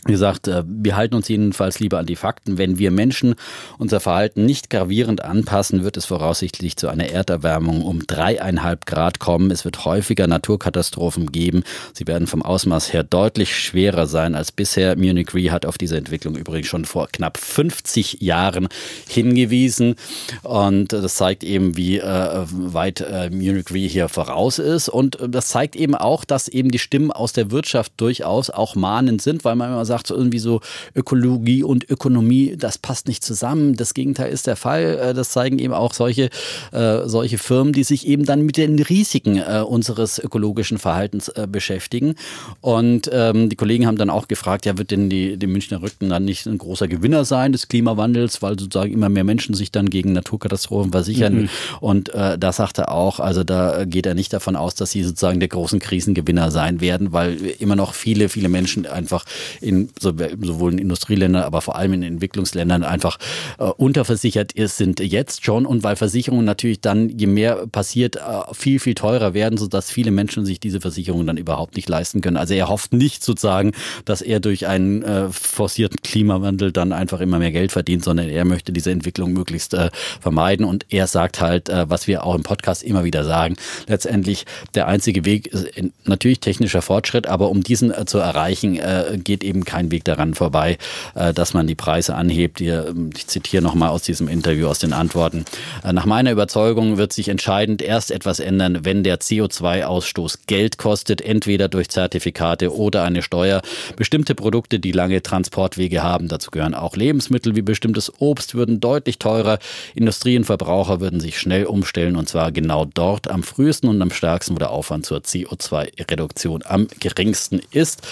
hat gesagt, äh, wir halten uns jedenfalls lieber an die Fakten. Wenn wir Menschen unser Verhalten nicht gravierend anpassen, wird es voraussichtlich zu einer Erderwärmung um dreieinhalb Grad kommen. Es wird häufiger Naturkatastrophen geben. Sie werden vom Ausmaß her deutlich schwerer sein als bisher. Munich Re hat auf diese Entwicklung übrigens schon vor knapp 50 Jahren hingewiesen. Und das zeigt eben, wie äh, weit äh, Munich Re hier voraus ist. Und das zeigt eben auch, dass eben die Stimmen aus der Wirtschaft durchaus auch mahnend sind, weil man immer sagt irgendwie so Ökologie und Ökonomie, das passt nicht zusammen. Das Gegenteil ist der Fall. Äh, das zeigen eben auch solche, äh, solche Firmen, die sich eben dann mit den Risiken äh, unseres ökologischen Verhaltens äh, beschäftigen. Und ähm, die Kollegen haben dann auch gefragt, ja, wird denn die, die Münchner Rücken dann nicht ein großer Gewinner sein des Klimawandels, weil sozusagen immer mehr Menschen sich dann gegen Naturkatastrophen versichern. Mhm. Und da sagt er auch, also da geht er nicht davon aus, dass sie sozusagen der großen Krisengewinner sein werden, weil immer noch viele, viele Menschen einfach in sowohl in Industrieländern, aber vor allem in Entwicklungsländern einfach äh, unterversichert ist, sind jetzt schon und weil Versicherungen natürlich dann, je mehr passiert, äh, viel, viel teurer werden, sodass viele Menschen sich diese Versicherungen dann überhaupt nicht leisten können. Also er hofft nicht sozusagen, dass er durch einen äh, forcierten Klimawandel dann einfach immer mehr Geld verdient, sondern er möchte diese Entwicklung möglichst äh, vermeiden und er sagt halt, äh, was wir auch im Podcast immer wieder sagen, letztendlich der einzige Weg ist natürlich technischer Fortschritt, aber um diesen äh, zu erreichen, geht eben kein Weg daran vorbei, äh, dass man die Preise anhebt. Ich zitiere nochmal aus diesem Interview, aus den Antworten. Nach meiner Überzeugung wird sich entscheidend erst etwas ändern, wenn der CO2-Ausstoß Geld kostet, entweder durch Zertifikate oder eine Steuer. Bestimmte Produkte, die lange Transportwege haben, dazu gehören auch Lebensmittel wie bestimmtes Obst, würden deutlich teurer. Industrie und Verbraucher würden sich schnell umstellen und zwar genau dort am frühesten und am stärksten, wo der Aufwand zur CO2-Reduktion am geringsten ist.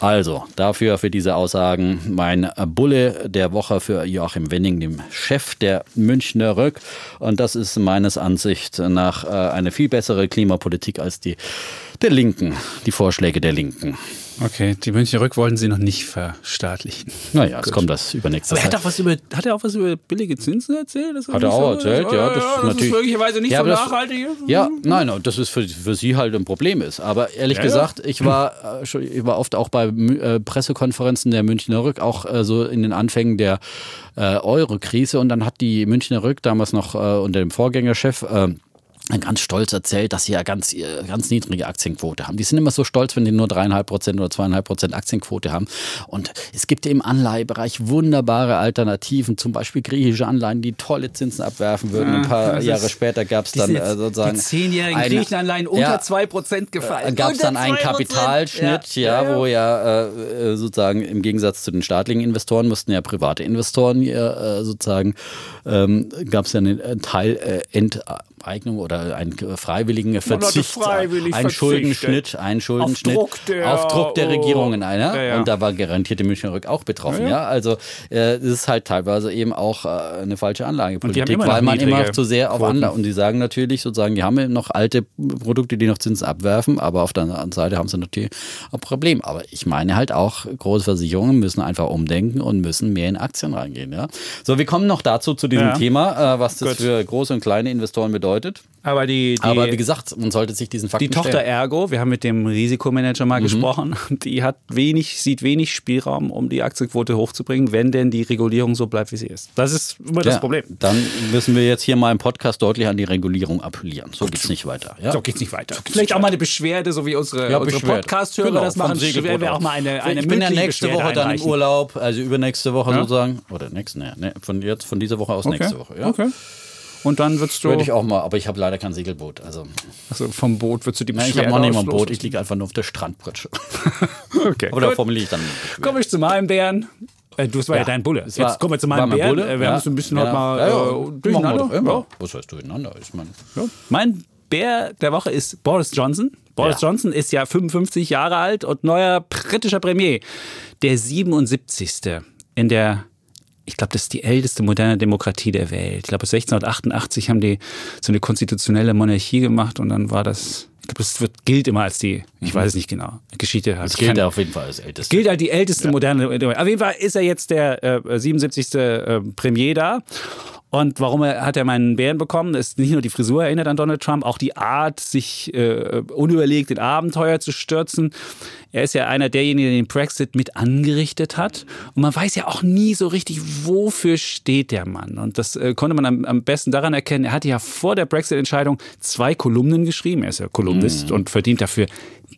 Also, dafür für diese Aussagen mein Bulle der Woche für Joachim Wenning, dem Chef der Münchner Rück. Und das ist meines Ansichts nach äh, eine viel bessere Klimapolitik als die der Linken, die Vorschläge der Linken. Okay, die Münchner Rück wollten sie noch nicht verstaatlichen. Naja, es kommt das übernächste Aber er hat, auch was über, hat er auch was über billige Zinsen erzählt? Das hat er auch so, erzählt, ja. Das, ja, ist, natürlich, ist möglicherweise nicht ja, so nachhaltig ist. Ja, nein, das ist für, für sie halt ein Problem ist. Aber ehrlich ja, gesagt, ich war, äh, ich war oft auch bei äh, Pressekonferenzen der Münchner Rück, auch äh, so in den Anfängen der Euro-Krise. Und dann hat die Münchner Rück damals noch unter dem Vorgängerchef ganz stolz erzählt, dass sie ja ganz, äh, ganz niedrige Aktienquote haben. Die sind immer so stolz, wenn die nur dreieinhalb Prozent oder zweieinhalb Prozent Aktienquote haben. Und es gibt im Anleihebereich wunderbare Alternativen, zum Beispiel griechische Anleihen, die tolle Zinsen abwerfen würden. Ein paar Jahre später gab es dann äh, sozusagen. Die zehnjährigen Griechenanleihen unter zwei ja, Prozent gefallen. Äh, gab es dann einen Kapitalschnitt, ja, ja, ja, wo ja äh, sozusagen im Gegensatz zu den staatlichen Investoren mussten ja private Investoren hier äh, sozusagen, ähm, gab es ja einen Teil äh, Enteignung oder einen freiwilligen Verzicht, freiwillig einen Schuldenschnitt, einen Schuldenschnitt auf Druck der, auf Druck der Regierungen einer. Ja, ja. Und da war garantiert die Münchner Rück auch betroffen. Ja, ja. Also äh, das ist halt teilweise eben auch äh, eine falsche Anlagepolitik, weil man immer zu sehr auf Anlage und die sagen natürlich sozusagen, die haben noch alte Produkte, die noch Zinsen abwerfen, aber auf der anderen Seite haben sie natürlich ein Problem. Aber ich meine halt auch, große Versicherungen müssen einfach umdenken und müssen mehr in Aktien reingehen. Ja? So, wir kommen noch dazu zu diesem Thema, äh, was das Gut. für große und kleine Investoren bedeutet. Aber, die, die, Aber wie gesagt, man sollte sich diesen Fakten Die Tochter stellen. Ergo, wir haben mit dem Risikomanager mal mhm. gesprochen, die hat wenig, sieht wenig Spielraum, um die Aktienquote hochzubringen, wenn denn die Regulierung so bleibt, wie sie ist. Das ist immer das Problem. Dann müssen wir jetzt hier mal im Podcast deutlich an die Regulierung appellieren. So geht es nicht weiter. Ja? So geht es nicht weiter. So Vielleicht auch mal eine Beschwerde, so wie unsere, ja, unsere Podcast-Hörer genau, das machen. Werden wir auch mal eine, eine Ich bin ja nächste Woche dann im Urlaub, also übernächste Woche ja? sozusagen. Oder nächste, ne, ne, von, jetzt, von dieser Woche aus okay. nächste Woche. Ja? Okay. Und dann würdest du. Würde ich auch mal, aber ich habe leider kein Segelboot. Also, also vom Boot würdest du die Nein, ich habe noch nicht mal ein Boot, ich liege einfach nur auf der Strandpritsche. okay. Aber da formuliere ich dann. Komme ich zu meinem Bären. Äh, du, das war ja, ja dein Bulle. Jetzt war, kommen wir zu meinem Bären. Bulle, äh, wir ja, haben es ein bisschen ja, heute mal ja, äh, durcheinander. Ja. Was heißt durcheinander? Ich mein, Mein Bär der Woche ist Boris Johnson. Boris Johnson ist ja 55 Jahre alt und neuer britischer Premier. Der 77. in der ich glaube, das ist die älteste moderne Demokratie der Welt. Ich glaube, 1688 haben die so eine konstitutionelle Monarchie gemacht und dann war das, ich glaube, das wird, gilt immer als die, ich weiß es nicht genau, Geschichte. Das gilt kann, auf jeden Fall als älteste. Gilt als die älteste ja. moderne Demokratie. Auf jeden Fall ist er jetzt der äh, 77. Äh, Premier da und warum er, hat er meinen Bären bekommen? ist nicht nur die Frisur erinnert an Donald Trump, auch die Art, sich äh, unüberlegt in Abenteuer zu stürzen. Er ist ja einer derjenigen, der den Brexit mit angerichtet hat. Und man weiß ja auch nie so richtig, wofür steht der Mann. Und das äh, konnte man am, am, besten daran erkennen. Er hatte ja vor der Brexit-Entscheidung zwei Kolumnen geschrieben. Er ist ja Kolumnist mhm. und verdient dafür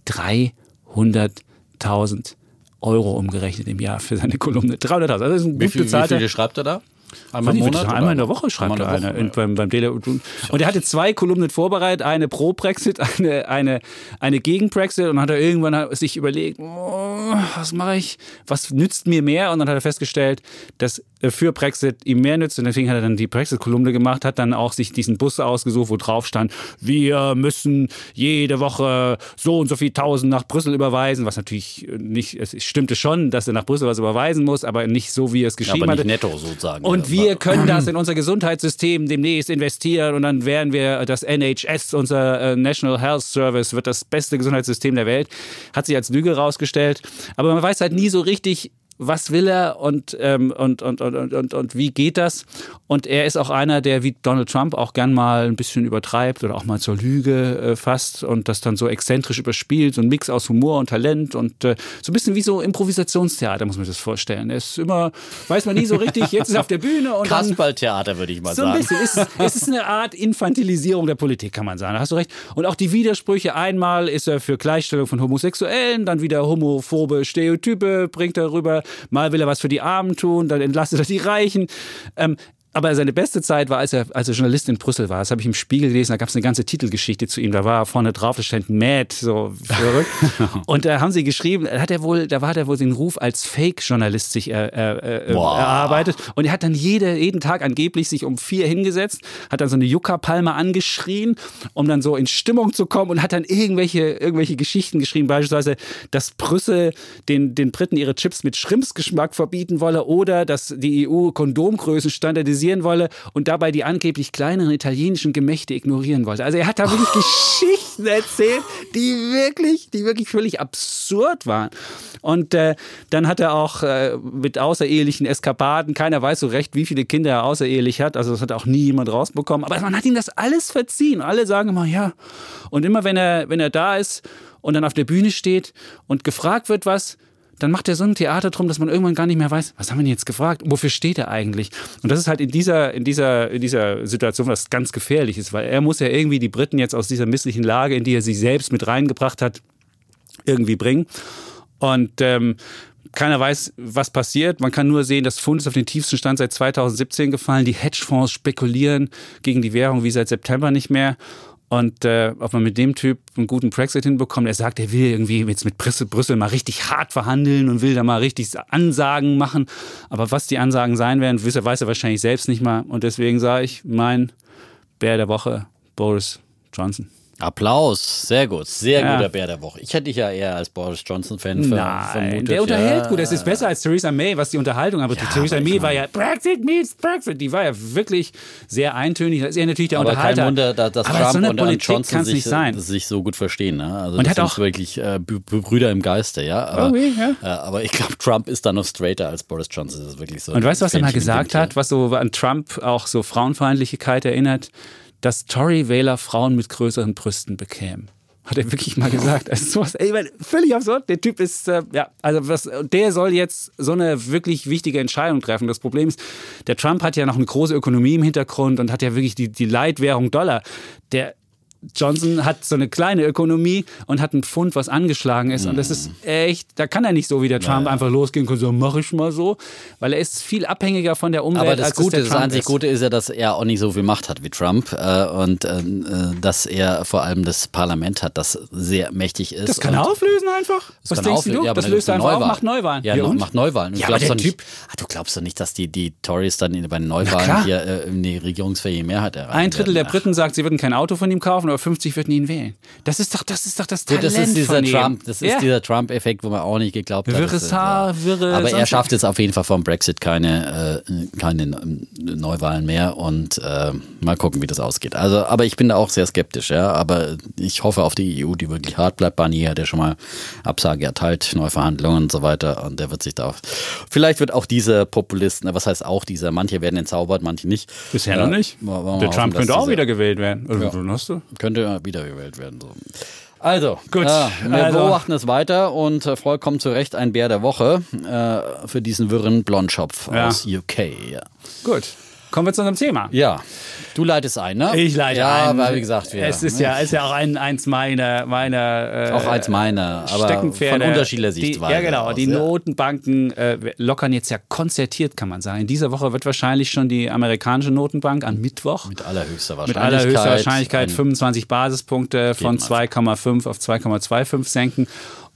300.000 Euro umgerechnet im Jahr für seine Kolumne. 300.000. Also das ist ein wie, viel, wie viele schreibt er da? Einmal im Monat? Einmal in der Woche schreibt er eine. In, beim, beim Daily und er hatte zwei Kolumnen vorbereitet, eine pro Brexit, eine, eine, eine gegen Brexit. Und dann hat er irgendwann sich überlegt, oh, was mache ich? Was nützt mir mehr? Und dann hat er festgestellt, dass für Brexit ihm mehr nützt. Und deswegen hat er dann die Brexit-Kolumne gemacht, hat dann auch sich diesen Bus ausgesucht, wo drauf stand, wir müssen jede Woche so und so viel Tausend nach Brüssel überweisen. Was natürlich nicht, es stimmte schon, dass er nach Brüssel was überweisen muss, aber nicht so, wie er es geschrieben ja, aber nicht hatte. netto sozusagen. Und wir können das in unser Gesundheitssystem demnächst investieren und dann werden wir das NHS, unser äh, National Health Service, wird das beste Gesundheitssystem der Welt. Hat sich als Lüge rausgestellt. Aber man weiß halt nie so richtig, was will er und, ähm, und, und, und, und, und, wie geht das? Und er ist auch einer, der wie Donald Trump auch gern mal ein bisschen übertreibt oder auch mal zur Lüge äh, fasst und das dann so exzentrisch überspielt, so ein Mix aus Humor und Talent und äh, so ein bisschen wie so Improvisationstheater, muss man sich das vorstellen. Er ist immer, weiß man nie so richtig, jetzt ist er auf der Bühne und Kasperltheater, würde ich mal so sagen. So ein bisschen. Es, es ist eine Art Infantilisierung der Politik, kann man sagen. Da hast du recht. Und auch die Widersprüche. Einmal ist er für Gleichstellung von Homosexuellen, dann wieder homophobe Stereotype bringt er rüber mal will er was für die Armen tun, dann entlastet er die Reichen. Ähm, aber seine beste Zeit war, als er, als er Journalist in Brüssel war. Das habe ich im Spiegel gelesen, da gab es eine ganze Titelgeschichte zu ihm. Da war er vorne drauf, da stand Mad, so verrückt. und da haben sie geschrieben, hat er wohl, da hat er wohl den Ruf als Fake-Journalist sich er, er, er, erarbeitet. Und er hat dann jede, jeden Tag angeblich sich um vier hingesetzt, hat dann so eine Yucca-Palme angeschrien, um dann so in Stimmung zu kommen und hat dann irgendwelche, irgendwelche Geschichten geschrieben, beispielsweise, dass Brüssel den, den Briten ihre Chips mit Schrimpsgeschmack verbieten wolle oder dass die EU Kondomgrößen standardisiert kritisieren wolle und dabei die angeblich kleineren italienischen Gemächte ignorieren wollte. Also er hat da wirklich oh. Geschichten erzählt, die wirklich, die wirklich völlig absurd waren. Und äh, dann hat er auch äh, mit außerehelichen Eskapaden, keiner weiß so recht, wie viele Kinder er außerehelich hat, also das hat auch nie jemand rausbekommen, aber man hat ihm das alles verziehen. Alle sagen immer, ja. Und immer wenn er, wenn er da ist und dann auf der Bühne steht und gefragt wird was, dann macht er so ein Theater drum, dass man irgendwann gar nicht mehr weiß, was haben wir denn jetzt gefragt? Wofür steht er eigentlich? Und das ist halt in dieser, in dieser, in dieser Situation was ganz gefährlich ist, weil er muss ja irgendwie die Briten jetzt aus dieser misslichen Lage, in die er sich selbst mit reingebracht hat, irgendwie bringen. Und ähm, keiner weiß, was passiert. Man kann nur sehen, das Pfund ist auf den tiefsten Stand seit 2017 gefallen. Die Hedgefonds spekulieren gegen die Währung wie seit September nicht mehr. Und äh, ob man mit dem Typ einen guten Brexit hinbekommt, er sagt, er will irgendwie jetzt mit Brüssel, mal richtig hart verhandeln und will da mal richtig Ansagen machen. Aber was die Ansagen sein werden, weiß er wahrscheinlich selbst nicht mal. Und deswegen sage ich, mein Bär der Woche, Boris Johnson. Applaus, sehr gut, sehr ja. guter Bär der Woche. Ich hätte dich ja eher als Boris Johnson-Fan vermutet. Der unterhält ja. gut, das ist besser als Theresa May, was die Unterhaltung aber Ja, Theresa May war ja Brexit meets Brexit, die war ja wirklich sehr eintönig. Das ist ja natürlich der aber Unterhalter. Kein Wunder, dass, dass Trump so und Politik Johnson sich, sich, so gut verstehen. Ne? Also und das hat auch wirklich äh, Brüder im Geiste, ja. Aber, okay. Äh, aber ich glaube, Trump ist da noch straighter als Boris Johnson. Das ist wirklich so. Und weißt du, was er mal gesagt hat, was so an Trump auch so Frauenfeindlichkeit erinnert? Dass Tory-Wähler Frauen mit größeren Brüsten bekämen. Hat er wirklich mal gesagt. Also sowas, ey, völlig absurd. Der Typ ist, äh, ja, also was, der soll jetzt so eine wirklich wichtige Entscheidung treffen. Das Problem ist, der Trump hat ja noch eine große Ökonomie im Hintergrund und hat ja wirklich die, die Leitwährung Dollar. Der Johnson hat so eine kleine Ökonomie und hat einen Pfund, was angeschlagen ist. Und das ist echt, da kann er nicht so wie der Trump ja. einfach losgehen und sagen, mach ich mal so, weil er ist viel abhängiger von der Umwelt. Aber das als Gute, das einzig Gute ist ja, dass er auch nicht so viel Macht hat wie Trump äh, und äh, dass er vor allem das Parlament hat, das sehr mächtig ist. Das kann er auflösen einfach. Das was denkst du? Ja, das löst er einfach auf, macht Neuwahlen. Ja, ja macht Neuwahlen. Ja, aber der typ, ah, du glaubst doch nicht, dass die, die Tories dann bei den Neuwahlen hier äh, in die regierungsfähige Mehrheit erreichen. Ein Drittel der Briten sagt, sie würden kein Auto von ihm kaufen, aber 50 würden ihn wählen. Das ist doch das, ist doch das Talent das ist dieser Trump, Das ist ja. dieser Trump-Effekt, wo man auch nicht geglaubt hat. Wirres Haar, wirre. Aber er schafft jetzt auf jeden Fall vom Brexit keine, äh, keine Neuwahlen mehr und äh, mal gucken, wie das ausgeht. Also, aber ich bin da auch sehr skeptisch, ja. Aber ich hoffe auf die EU, die wirklich hart bleibt. Barnier hat ja schon mal Absage erteilt, Neuverhandlungen und so weiter. Und der wird sich da auch. Vielleicht wird auch dieser Populist, was heißt auch dieser, manche werden entzaubert, manche nicht. Bisher äh, noch nicht. Der Trump könnte auch wieder gewählt werden. Also, ja. hast du? Könnte wiedergewählt werden. So. Also, gut. Äh, wir also. beobachten es weiter und äh, vollkommen zu Recht ein Bär der Woche äh, für diesen wirren Blondschopf ja. aus UK. Ja. Gut. Kommen wir zu unserem Thema. Ja, du leitest ein, ne? Ich leite ja, ein. weil wie gesagt, wir, es ist ja, ist ja auch ein, eins meiner, meiner äh, auch eins meiner, aber Steckenpferde. von unterschiedlicher Sichtweise. Ja, genau. aus, die ja. Notenbanken äh, lockern jetzt ja konzertiert, kann man sagen. In dieser Woche wird wahrscheinlich schon die amerikanische Notenbank an Mittwoch Mit allerhöchster mit Wahrscheinlichkeit. allerhöchster Wahrscheinlichkeit ein- 25 Basispunkte von man 2,5 auf 2,25 senken.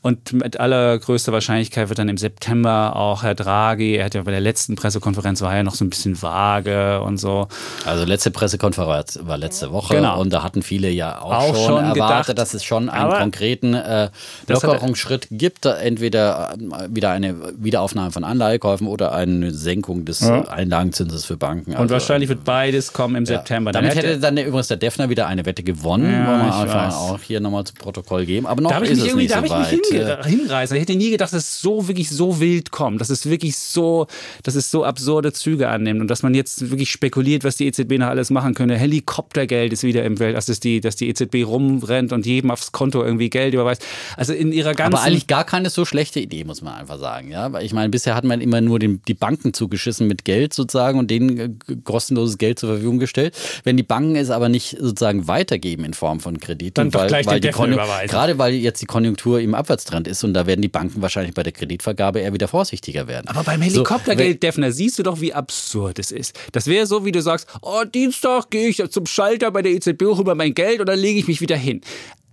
Und mit allergrößter Wahrscheinlichkeit wird dann im September auch Herr Draghi, er hat ja bei der letzten Pressekonferenz war ja noch so ein bisschen vage und so. Also letzte Pressekonferenz war letzte Woche Genau. und da hatten viele ja auch, Auch schon, schon erwartet, gedacht. dass es schon einen konkreten äh, er- Lockerungsschritt gibt. Entweder äh, wieder eine Wiederaufnahme von Anleihekäufen oder eine Senkung des Ja. Einlagenzinses für Banken. Und Also, wahrscheinlich wird beides kommen im ja. September. Dann Damit hätte- hätte dann übrigens der Defner wieder eine Wette gewonnen, Ja, wollen wir einfach auch hier nochmal zum Protokoll geben. Aber noch ist es nicht so weit. Hinreißen. Ich hätte nie gedacht, dass es so wirklich so wild kommt, dass es wirklich so, dass es so absurde Züge annimmt und dass man jetzt wirklich spekuliert, was die EZB noch alles machen könnte. Helikoptergeld ist wieder im Welt, also dass die, dass die EZB rumrennt und jedem aufs Konto irgendwie Geld überweist. Also in ihrer ganzen Aber eigentlich gar keine so schlechte Idee, muss man einfach sagen. Ja? Weil ich meine, bisher hat man immer nur den, die Banken zugeschissen mit Geld sozusagen und denen äh, kostenloses Geld zur Verfügung gestellt. Wenn die Banken es aber nicht sozusagen weitergeben in Form von Krediten, Dann doch weil, gleich weil die Defner Konju- überweisen. gerade weil jetzt die Konjunktur im Abwärtstrend ist und da werden die Banken wahrscheinlich bei der Kreditvergabe eher wieder vorsichtiger werden. Aber beim So, Helikoptergeld, Defner, siehst du doch, wie absurd es ist. Das wäre so, wie du sagst, oh, Dienstag gehe ich zum Schalter bei der EZB, rüber mein Geld und dann lege ich mich wieder hin.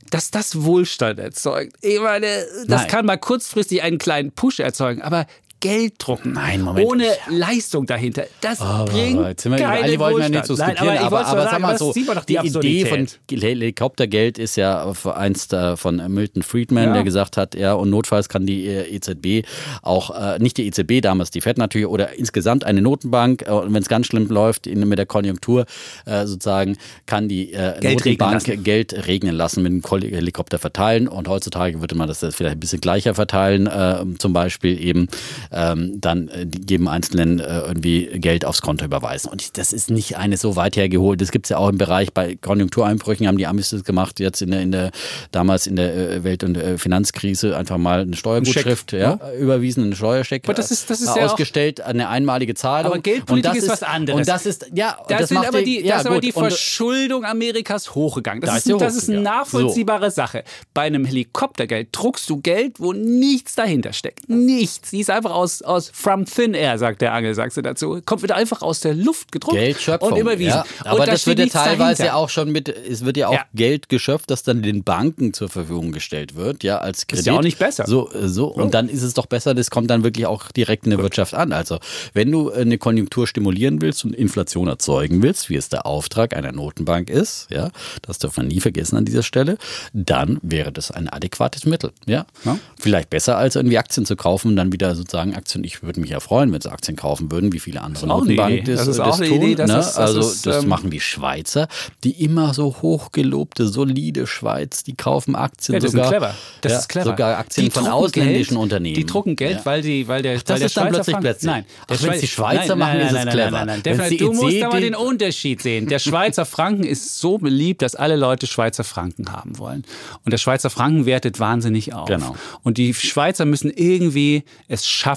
Dass das Wohlstand erzeugt. Ich meine, das Nein. kann mal kurzfristig einen kleinen Push erzeugen, aber Geld drucken, Nein, Moment. ohne Leistung dahinter, das bringt Aber jetzt sind wir, keinen eigentlich wollten Wohlstand. nicht diskutieren, Nein, aber, aber, aber, nur sag sagen, mal so, die, die, Idee von. Helikoptergeld ist ja einst äh, von Milton Friedman, Ja. der gesagt hat, ja, und notfalls kann die äh, EZB auch, äh, nicht die EZB damals, die FED natürlich, oder insgesamt eine Notenbank, äh, und wenn es ganz schlimm läuft in, mit der Konjunktur äh, sozusagen, kann die äh, Geld regnen Notenbank lassen. Geld regnen lassen, mit dem Helikopter verteilen. Und heutzutage würde man das vielleicht ein bisschen gleicher verteilen, äh, zum Beispiel eben ähm, dann äh, jedem Einzelnen äh, irgendwie Geld aufs Konto überweisen. Und ich- das ist nicht eine so weit hergeholt. Das gibt es ja auch im Bereich bei Konjunktureinbrüchen, haben die Amis das gemacht, jetzt in der, in der damals in der äh, Welt- und äh, Finanzkrise einfach mal eine Steuergutschrift Scheck, ja, überwiesen, einen Steuerscheck Aber das ist- das ist äh, ja ausgestellt, eine einmalige Zahlung. Aber Geldpolitik das ist was anderes. Und das ist, ja, und Da das sind macht aber die, ja, da ist aber die Verschuldung Amerikas hochgegangen. Das, Da ist, ist ein- das ist eine nachvollziehbare Sache. Bei einem Helikoptergeld druckst du Geld, wo nichts dahinter steckt. Nichts. Die ist einfach aus, aus from thin air, sagt der Angelsachse dazu. Kommt wieder einfach aus der Luft gedruckt Geldschöpfung. und überwiesen. Ja, und aber da das wird ja teilweise dahinter. auch schon mit, es wird ja auch Ja. Geld geschöpft, das dann den Banken zur Verfügung gestellt wird, ja, als Kredit. ja auch nicht besser. So, äh, so. Und dann ist es doch besser, das kommt dann wirklich auch direkt in der Wirtschaft an. Also, wenn du eine Konjunktur stimulieren willst und Inflation erzeugen willst, wie es der Auftrag einer Notenbank ist, ja, das darf man nie vergessen an dieser Stelle, dann wäre das ein adäquates Mittel, ja. Ja. Vielleicht besser als irgendwie Aktien zu kaufen und dann wieder sozusagen Aktien. Ich würde mich ja freuen, wenn sie Aktien kaufen würden, wie viele andere Notenbanken das, Das ist das auch eine tun. Idee, ne? das- das also ist, das ähm, machen die Schweizer, die immer so hochgelobte, solide Schweiz, die kaufen Aktien Ja, das sogar. ist clever. Das ja, ist clever. Sogar Aktien Die von ausländischen Geld, Unternehmen. Die drucken Geld, Ja. weil, die, weil der, das weil der ist dann plötzlich Franken- plötzlich. Nein, Ach, wenn's die Schweizer nein, machen, nein, ist es nein, clever. Nein, nein, nein. Die du musst aber den Unterschied sehen. Der Schweizer Franken ist so beliebt, dass alle Leute Schweizer Franken haben wollen. Und der Schweizer Franken wertet wahnsinnig auf. Genau. Und die Schweizer müssen irgendwie es schaffen,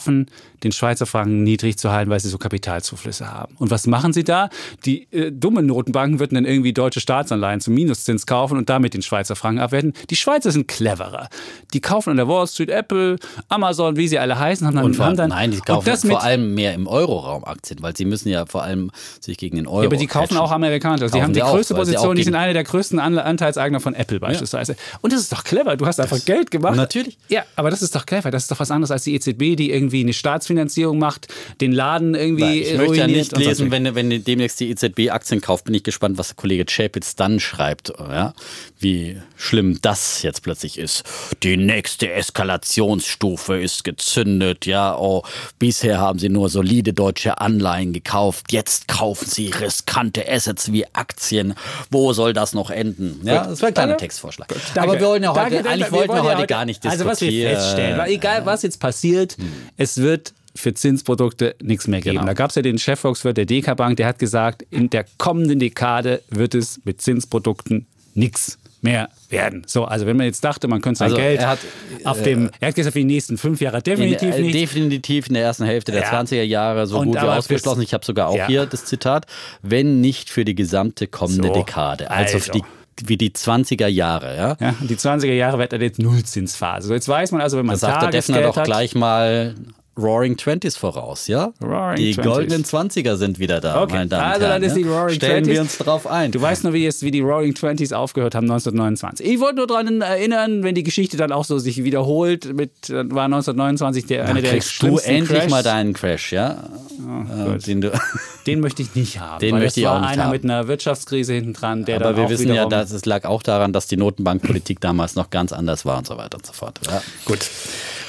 den Schweizer Franken niedrig zu halten, weil sie so Kapitalzuflüsse haben. Und was machen sie da? Die äh, dummen Notenbanken würden dann irgendwie deutsche Staatsanleihen zum Minuszins kaufen und damit den Schweizer Franken abwerten. Die Schweizer sind cleverer. Die kaufen an der Wall Street Apple, Amazon, wie sie alle heißen, haben dann, Und vor, haben dann nein, die kaufen das vor allem mehr im Euroraum Aktien, weil sie müssen ja vor allem sich gegen den Euro. Ja, aber die kaufen auch amerikanisch. Also die haben die auch, größte sie Position, auch die sind einer der größten An Anteilseigner von Apple beispielsweise. Und das ist doch clever. Du hast einfach Geld gemacht. Natürlich. Ja, aber das ist doch clever. Das ist doch was anderes als die EZB, die irgendwie eine Staatsfinanzierung macht, den Laden irgendwie Nein, ich möchte ja nicht lesen, wenn, wenn demnächst die EZB Aktien kauft, bin ich gespannt, was der Kollege Chapitz dann schreibt. Ja? Wie schlimm das jetzt plötzlich ist. Die nächste Eskalationsstufe ist gezündet. Ja, oh, bisher haben sie nur solide deutsche Anleihen gekauft. Jetzt kaufen sie riskante Assets wie Aktien. Wo soll das noch enden? Ja, das war ein kleiner Danke. Textvorschlag. Danke. Aber wir wollen ja heute, Danke, eigentlich wollten wir wollen ja heute gar nicht diskutieren. Also was wir feststellen, weil egal was jetzt passiert, es wird für Zinsprodukte nichts mehr geben. Genau. Da gab es ja den Chefvolkswirt der DK Bank, der hat gesagt, in der kommenden Dekade wird es mit Zinsprodukten nichts mehr werden. So, also wenn man jetzt dachte, man könnte sein Also Geld er hat, auf dem, er hat gesagt, für die nächsten fünf Jahre definitiv in, äh, nicht. Definitiv in der ersten Hälfte der Ja. 20er Jahre so Und gut wie ausgeschlossen. Ich habe sogar auch Ja. hier das Zitat, wenn nicht für die gesamte kommende So, Dekade. Also, also. für die, wie die 20er Jahre. Ja? ja, die 20er Jahre wird er jetzt Nullzinsphase. So, jetzt weiß man also, wenn man Da sagt der Defner Tagesgeld doch hat, gleich mal Roaring Twenties voraus, ja? Roaring die 20s. goldenen Zwanziger sind wieder da, Okay, meine Damen und also Herren. dann ist die? Roaring Stellen wir 20s. uns drauf ein. Du weißt nur, wie, es, wie die Roaring Twenties aufgehört haben 1929. Ich wollte nur daran erinnern, wenn die Geschichte dann auch so sich wiederholt, mit, dann war 1929 der, eine der kriegst du schlimmsten endlich Crashs. mal deinen Crash, ja? Äh, gut. den du, Den möchte ich nicht haben. Den möchte ich war auch nicht einer haben. mit einer Wirtschaftskrise hinten dran, der aber dann wir wissen ja, dass es lag auch daran, dass die Notenbankpolitik damals noch ganz anders war und so weiter und so fort. Ja. Gut.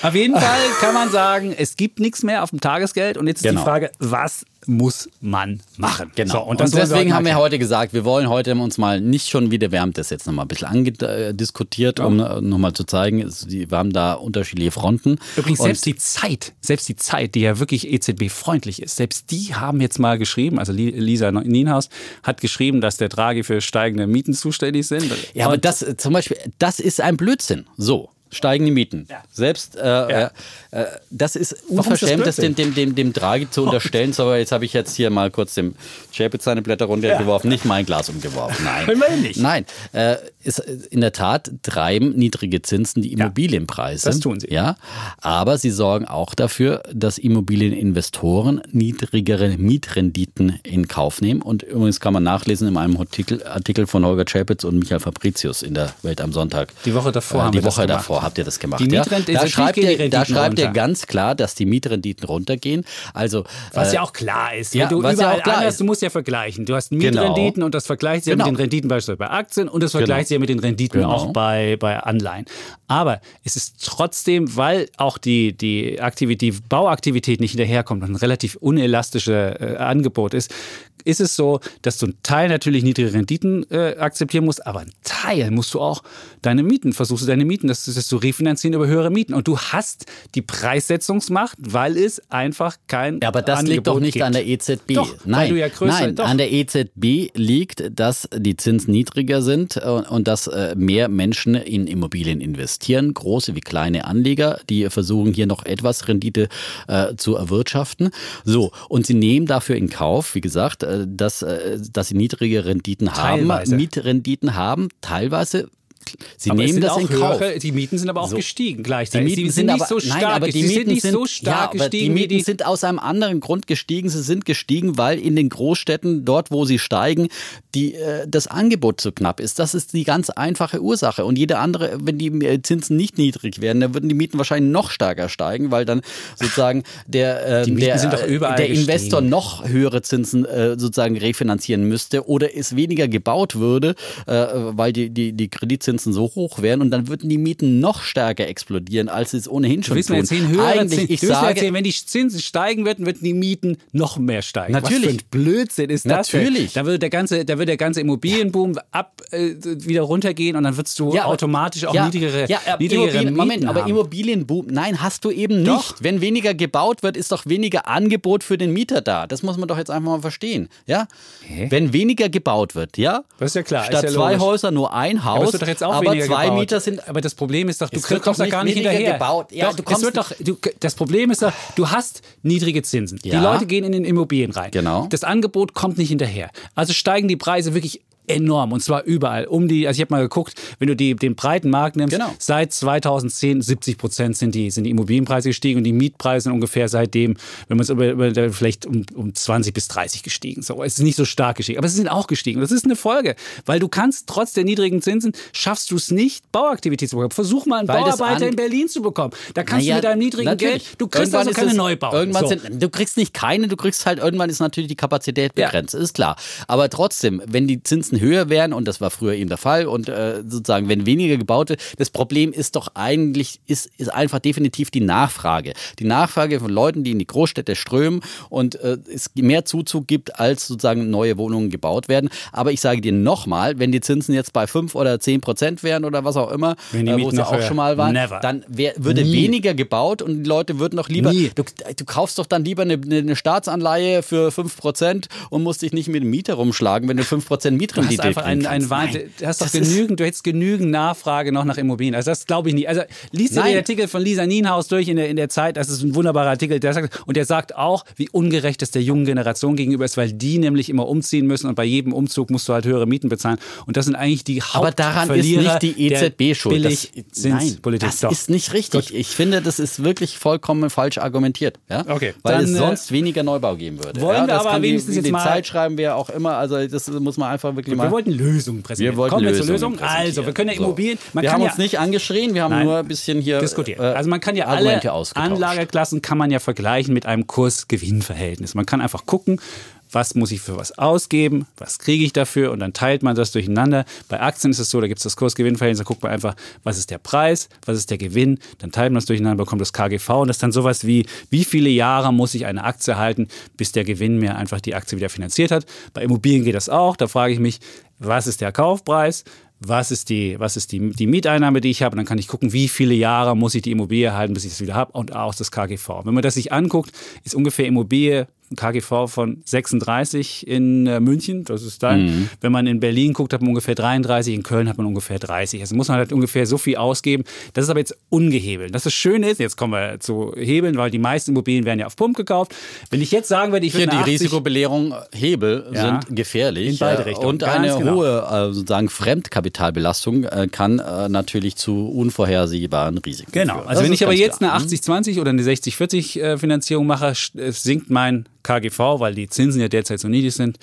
Auf jeden Fall kann man sagen, es gibt nichts mehr auf dem Tagesgeld und jetzt ist Genau. die Frage, was muss man machen? Genau. So, und wollen deswegen wir haben wir heute gesagt, wir wollen heute uns mal nicht schon wieder, wir haben das jetzt nochmal ein bisschen angediskutiert, um äh, nochmal zu zeigen, wir haben da unterschiedliche Fronten. Übrigens, Und- selbst die Zeit, selbst die Zeit, die ja wirklich EZB-freundlich ist, selbst die haben jetzt mal geschrieben, also Li- Lisa Nienhaus hat geschrieben, dass der Draghi für steigende Mieten zuständig sind. Ja, aber Und- das äh, zum Beispiel, das ist ein Blödsinn. So. Steigen die Mieten. Ja. Selbst, äh, äh, äh, das ist unverschämt, das dem, Blödsinn? dem, dem, dem Draghi zu unterstellen. So, jetzt habe ich jetzt hier mal kurz dem Chapitz seine Blätter runtergeworfen, nicht mein Glas umgeworfen. Nein. Immerhin nicht. Nein. Äh, ist, äh, in der Tat treiben niedrige Zinsen die Immobilienpreise. das tun sie. Ja. Aber sie sorgen auch dafür, dass Immobilieninvestoren niedrigere Mietrenditen in Kauf nehmen. Und übrigens kann man nachlesen in einem Artikel, Artikel von Holger Chapitz und Michael Fabricius in der Welt am Sonntag. Die Woche davor Äh, haben die Woche davor habt ihr das gemacht. Die ja? Mietrenditen- Da schreibt, ihr, da schreibt ihr ganz klar, dass die Mietrenditen runtergehen. Also, Was äh, ja auch klar ist. ja, du was ja auch klar anders, ist. du musst ja vergleichen. Du hast Genau. Mietrenditen und das vergleicht sie ja Genau. mit den Renditen beispielsweise bei Aktien und das vergleicht sie ja mit den Renditen Genau. auch bei, bei Anleihen. Aber es ist trotzdem, weil auch die, die, Aktivität, die Bauaktivität nicht hinterherkommt und ein relativ unelastisches äh, Angebot ist, ist es so, dass du einen Teil natürlich niedrige Renditen äh, akzeptieren musst, aber einen Teil musst du auch deine Mieten, versuchst du deine Mieten, das, das zu refinanzieren über höhere Mieten. Und du hast die Preissetzungsmacht, weil es einfach kein Ja, aber das Angebot liegt doch nicht gibt. an der EZB. Doch, weil nein, du ja größer- nein doch. an der EZB liegt, dass die Zinsen niedriger sind äh, und dass äh, mehr Menschen in Immobilien investieren, große wie kleine Anleger, die versuchen hier noch etwas Rendite äh, zu erwirtschaften. So, und sie nehmen dafür in Kauf, wie gesagt, äh, dass, dass sie niedrige Renditen haben, Teilweise. Mietrenditen haben, teilweise teilweise Sie Aber nehmen sind das in Kauf. höhere, die Mieten sind aber auch So. gestiegen Die gleichzeitig. Mieten Sie sind, nicht aber, so stark, nein, aber die Mieten sind nicht sind, so stark ja, gestiegen die Mieten die. sind aus einem anderen Grund gestiegen. Sie sind gestiegen, weil in den Großstädten, dort wo sie steigen, die, äh, das Angebot zu knapp ist. Das ist die ganz einfache Ursache. Und jede andere, wenn die äh, Zinsen nicht niedrig wären, dann würden die Mieten wahrscheinlich noch stärker steigen, weil dann sozusagen der, Die Mieten der, sind äh, der gestiegen. Investor noch höhere Zinsen äh, sozusagen refinanzieren müsste oder es weniger gebaut würde, äh, weil die, die, die Kreditzinsen so hoch wären und dann würden die Mieten noch stärker explodieren, als sie es ohnehin schon tun. erzählen, höhere Eigentlich, Zinsen. ich du sage, erzählen, wenn die Zinsen steigen würden, würden die Mieten noch mehr steigen. Natürlich. Was für ein Blödsinn ist das? Natürlich. Da würde der ganze, da würde der ganze Immobilienboom ab äh, wieder runtergehen und dann würdest du Ja, aber- automatisch auch ja, niedrigere, ja, aber niedrigere Immobilien, Mieten Moment, aber haben. Immobilienboom, nein, hast du eben nicht. Doch. Wenn weniger gebaut wird, ist doch weniger Angebot für den Mieter da. Das muss man doch jetzt einfach mal verstehen, ja? Wenn weniger gebaut wird, ja? Das ist ja klar, Statt ja zwei. Häuser nur ein aber Haus, es wird doch jetzt auch aber weniger zwei gebaut. Mieter sind Aber das Problem ist doch, du Es kriegst- kommst doch gar nicht hinterher. gebaut. Ja, doch, du es kommst wird doch, du, das Problem ist doch, du hast niedrige Zinsen. Die Ja. Leute gehen in den Immobilien rein. Genau. Das Angebot kommt nicht hinterher. Also steigen die Preise wirklich enorm und zwar überall. Um die, also ich habe mal geguckt, wenn du die, den breiten Markt nimmst, Genau. seit 2010 70 Prozent sind die, sind die Immobilienpreise gestiegen und die Mietpreise sind ungefähr seitdem, wenn man es über, über vielleicht um, um 20 bis 30 gestiegen. So, es ist nicht so stark gestiegen, aber sie sind auch gestiegen. Das ist eine Folge, weil du kannst trotz der niedrigen Zinsen schaffst du es nicht, Bauaktivität zu bekommen. Versuch mal einen Weil Bauarbeiter in Berlin zu bekommen. Da kannst Naja, du mit deinem niedrigen natürlich. Geld, du kriegst Irgendwann also keine es- Neubauten. Irgendwann So. sind, du kriegst nicht keine, du kriegst halt, irgendwann ist natürlich die Kapazität Ja. begrenzt, ist klar. Aber trotzdem, wenn die Zinsen höher wären, und das war früher eben der Fall, und äh, sozusagen, wenn weniger gebaut wird, das Problem ist doch eigentlich, ist, ist einfach definitiv die Nachfrage. Die Nachfrage von Leuten, die in die Großstädte strömen und äh, es mehr Zuzug gibt, als sozusagen neue Wohnungen gebaut werden. Aber ich sage dir nochmal, wenn dieZinsen jetzt bei 5 oder 10 Prozent wären oder was auch immer, Wenn die äh, wo sie noch auch schon mal waren, Never. dann wär, würde Nie. weniger gebaut und die Leute würden doch lieber. Du, du kaufst doch dann lieber eine, eine Staatsanleihe für 5% und musst dich nicht mit dem Mieter rumschlagen, wenn du 5% Mietrendite und hast die einfach einen, einen. Wahnsinn. Du hast doch genügend, du hättest genügend Nachfrage noch nach Immobilien. Also das glaube ich nicht. Also liest dir den Artikel von Lisa Nienhaus durch in der, in der Zeit. Das ist ein wunderbarer Artikel. Der sagt, und der sagt auch, wie ungerecht es der jungen Generation gegenüber ist, weil die nämlich immer umziehen müssen und bei jedem Umzug musst du halt höhere Mieten bezahlen. Und das sind eigentlich die Aber daran ist nicht die EZB schuld. Das, nein, Billigzinspolitik. das Doch. ist nicht richtig. Ich finde, das ist wirklich vollkommen falsch argumentiert. Ja? Okay, Weil dann, es äh, sonst weniger Neubau geben würde. wollen ja, wir das aber kann die, wenigstens jetzt die mal- Zeit schreiben wir auch immer. Also das muss man einfach wirklich Wir mal. wollten Lösungen präsentieren. Wir wollten Kommen wir zur Lösungen Lösung. Also, wir können ja. Immobilien. Man wir kann haben ja uns nicht angeschrien, wir haben Nein. nur ein bisschen hier diskutieren. äh, also man kann ja alle. Anlageklassen kann man ja vergleichen mit einem Kurs-Gewinn-Verhältnis. Man kann einfach gucken, was muss ich für was ausgeben, was kriege ich dafür und dann teilt man das durcheinander. Bei Aktien ist es so, da gibt es das Kurs-Gewinn-Verhältnis, da guckt man einfach, was ist der Preis, was ist der Gewinn, dann teilt man das durcheinander, bekommt das KGV und das ist dann sowas wie, wie viele Jahre muss ich eine Aktie halten, bis der Gewinn mir einfach die Aktie wieder finanziert hat. Bei Immobilien geht das auch, da frage ich mich, was ist der Kaufpreis, was ist die, was ist die, die Mieteinnahme, die ich habe. Und dann kann ich gucken, wie viele Jahre muss ich die Immobilie halten, bis ich es wieder habe und auch das KGV. Wenn man das sich anguckt, ist ungefähr Immobilie KGV von 36 in äh, München, das ist dann. Mhm. Wenn man in Berlin guckt, hat man ungefähr 33, in Köln hat man ungefähr 30. Also muss man halt ungefähr so viel ausgeben. Das ist aber jetzt ungehebelt. Das das Schöne ist, jetzt kommen wir zu Hebeln, weil die meisten Immobilien werden ja auf Pump gekauft. Wenn ich jetzt sagen würde, ich würde die eine 80 Risikobelehrung Hebel Ja. sind gefährlich In beide äh, Richtungen, und eine genau. hohe äh, sozusagen Fremdkapitalbelastung kann natürlich zu unvorhersehbaren Risiken Genau. führen. Also Das wenn ist ich aber jetzt klar. eine 80-20 oder eine 60-40 äh, Finanzierung mache, sinkt mein KGV, weil die Zinsen ja derzeit so niedrig sind,